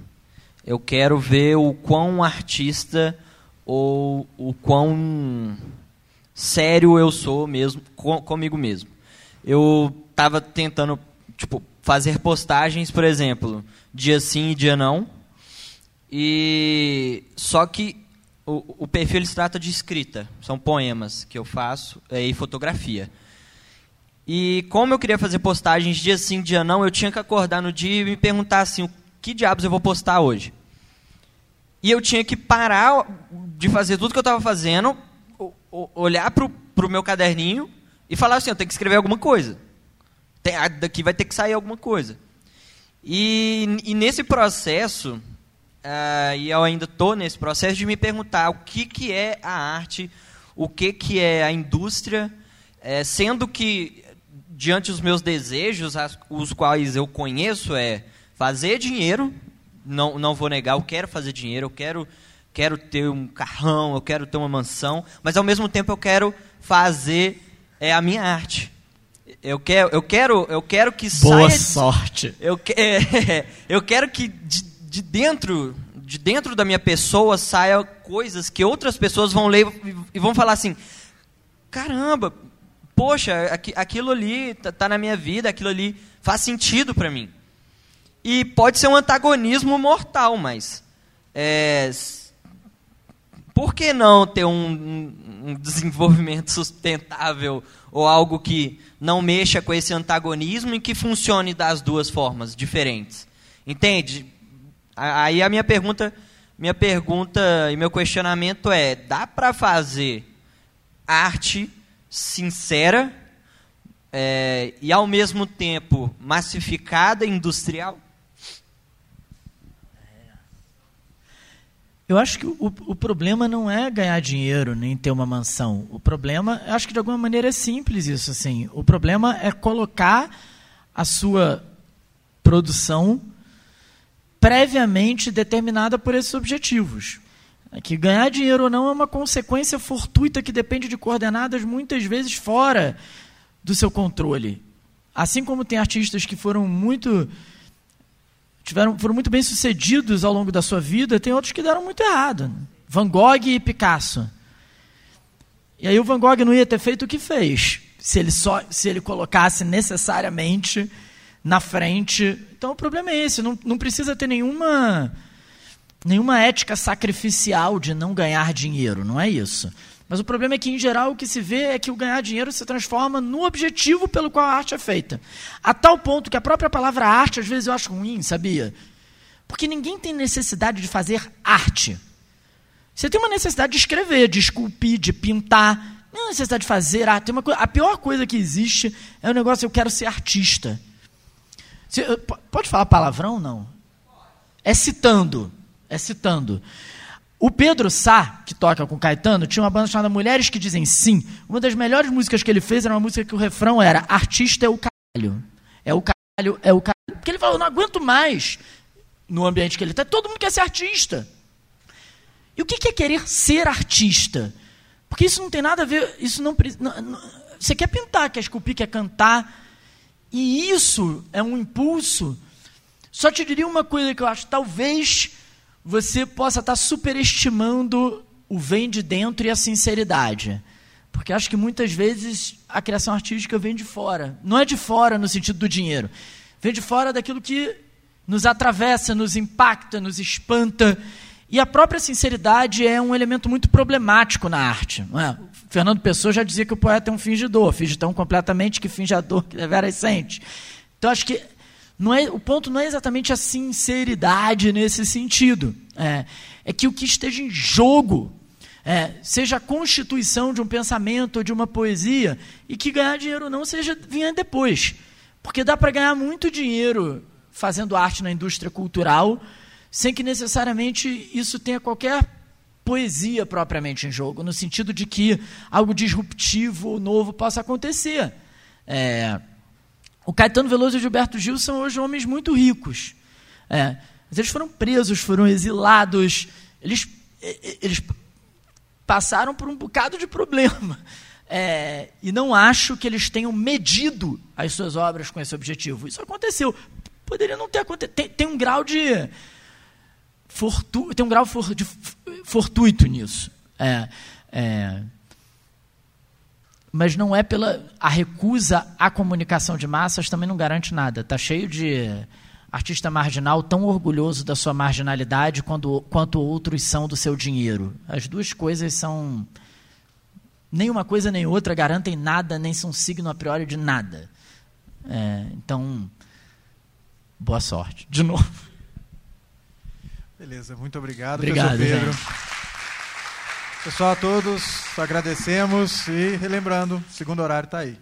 eu quero ver o quão artista ou o quão sério eu sou mesmo com, comigo mesmo. Eu estava tentando tipo fazer postagens, por exemplo, dia sim e dia não. E só que o, o perfil se trata de escrita, são poemas que eu faço é, e fotografia. E como eu queria fazer postagens dia sim, dia não, eu tinha que acordar no dia e me perguntar assim, o que diabos eu vou postar hoje? E eu tinha que parar de fazer tudo que eu estava fazendo, olhar para o meu caderninho e falar assim, eu tenho que escrever alguma coisa. Tem, daqui vai ter que sair alguma coisa. E, e nesse processo, uh, e eu ainda estou nesse processo de me perguntar o que, que é a arte, o que, que é a indústria, é, sendo que, diante dos meus desejos, as, os quais eu conheço, é fazer dinheiro, não, não vou negar, eu quero fazer dinheiro, eu quero, quero ter um carrão, eu quero ter uma mansão, mas ao mesmo tempo eu quero fazer é, a minha arte. Eu quero, eu quero, eu quero que Boa saia. sorte. Eu, *laughs* é, eu quero que de, de, dentro, de dentro da minha pessoa saia coisas que outras pessoas vão ler e vão falar assim: caramba, poxa, aquilo ali tá, tá na minha vida, aquilo ali faz sentido para mim. E pode ser um antagonismo mortal, mas é, por que não ter um, um, desenvolvimento *laughs* sustentável ou algo que não mexa com esse antagonismo e que funcione das duas formas diferentes? Entende? Aí a minha pergunta, minha pergunta e meu questionamento é: dá para fazer arte sincera é, e ao mesmo tempo massificada, industrial? Eu acho que o, o problema não é ganhar dinheiro nem ter uma mansão. O problema, acho que de alguma maneira é simples isso. Assim. O problema é colocar a sua produção previamente determinada por esses objetivos. Que ganhar dinheiro ou não é uma consequência fortuita que depende de coordenadas muitas vezes fora do seu controle. Assim como tem artistas que foram muito tiveram, foram muito bem sucedidos ao longo da sua vida, tem outros que deram muito errado. Van Gogh e Picasso. E aí o Van Gogh não ia ter feito o que fez, se ele só se ele colocasse necessariamente na frente. Então o problema é esse, não, não precisa ter nenhuma nenhuma ética sacrificial de não ganhar dinheiro, não é isso. Mas o problema é que, em geral, o que se vê é que o ganhar dinheiro se transforma no objetivo pelo qual a arte é feita. A tal ponto que a própria palavra arte, às vezes, eu acho ruim, sabia? Porque ninguém tem necessidade de fazer arte. Você tem uma necessidade de escrever, de esculpir, de pintar. Não é necessidade de fazer arte. Tem uma coisa, a pior coisa que existe é o negócio eu quero ser artista. Você, pode falar palavrão? Não. É citando. É citando. O Pedro Sá, que toca com Caetano, tinha uma banda chamada Mulheres que Dizem Sim. Uma das melhores músicas que ele fez era uma música que o refrão era Artista é o caralho. É o caralho, é o caralho. Porque ele falou, não aguento mais no ambiente que ele está. Todo mundo quer ser artista. E o que é querer ser artista? Porque isso não tem nada a ver. Isso não, não, não Você quer pintar, quer esculpir, quer cantar. E isso é um impulso. Só te diria uma coisa que eu acho, talvez você possa estar superestimando o vem de dentro e a sinceridade. Porque acho que muitas vezes a criação artística vem de fora. Não é de fora no sentido do dinheiro. Vem de fora daquilo que nos atravessa, nos impacta, nos espanta. E a própria sinceridade é um elemento muito problemático na arte. É? Fernando Pessoa já dizia que o poeta é um fingidor, finge tão completamente que finjador que deveras sente. Então acho que não é, o ponto não é exatamente a sinceridade nesse sentido. É, é que o que esteja em jogo é, seja a constituição de um pensamento ou de uma poesia e que ganhar dinheiro não seja vinha depois. Porque dá para ganhar muito dinheiro fazendo arte na indústria cultural sem que necessariamente isso tenha qualquer poesia propriamente em jogo, no sentido de que algo disruptivo novo possa acontecer. É, o Caetano Veloso e o Gilberto Gil são hoje homens muito ricos. É, mas eles foram presos, foram exilados, eles, eles passaram por um bocado de problema. É, e não acho que eles tenham medido as suas obras com esse objetivo. Isso aconteceu. Poderia não ter acontecido. Tem, tem um grau de fortuna, tem um grau de fortuito nisso. É, é, mas não é pela a recusa à comunicação de massas também não garante nada. Está cheio de artista marginal tão orgulhoso da sua marginalidade quando, quanto outros são do seu dinheiro. As duas coisas são nem uma coisa nem outra garantem nada, nem são signo a priori de nada. É, então, boa sorte. De novo. Beleza, muito obrigado, Obrigado, professor Pedro. gente. Pessoal, a todos agradecemos e relembrando, segundo horário está aí.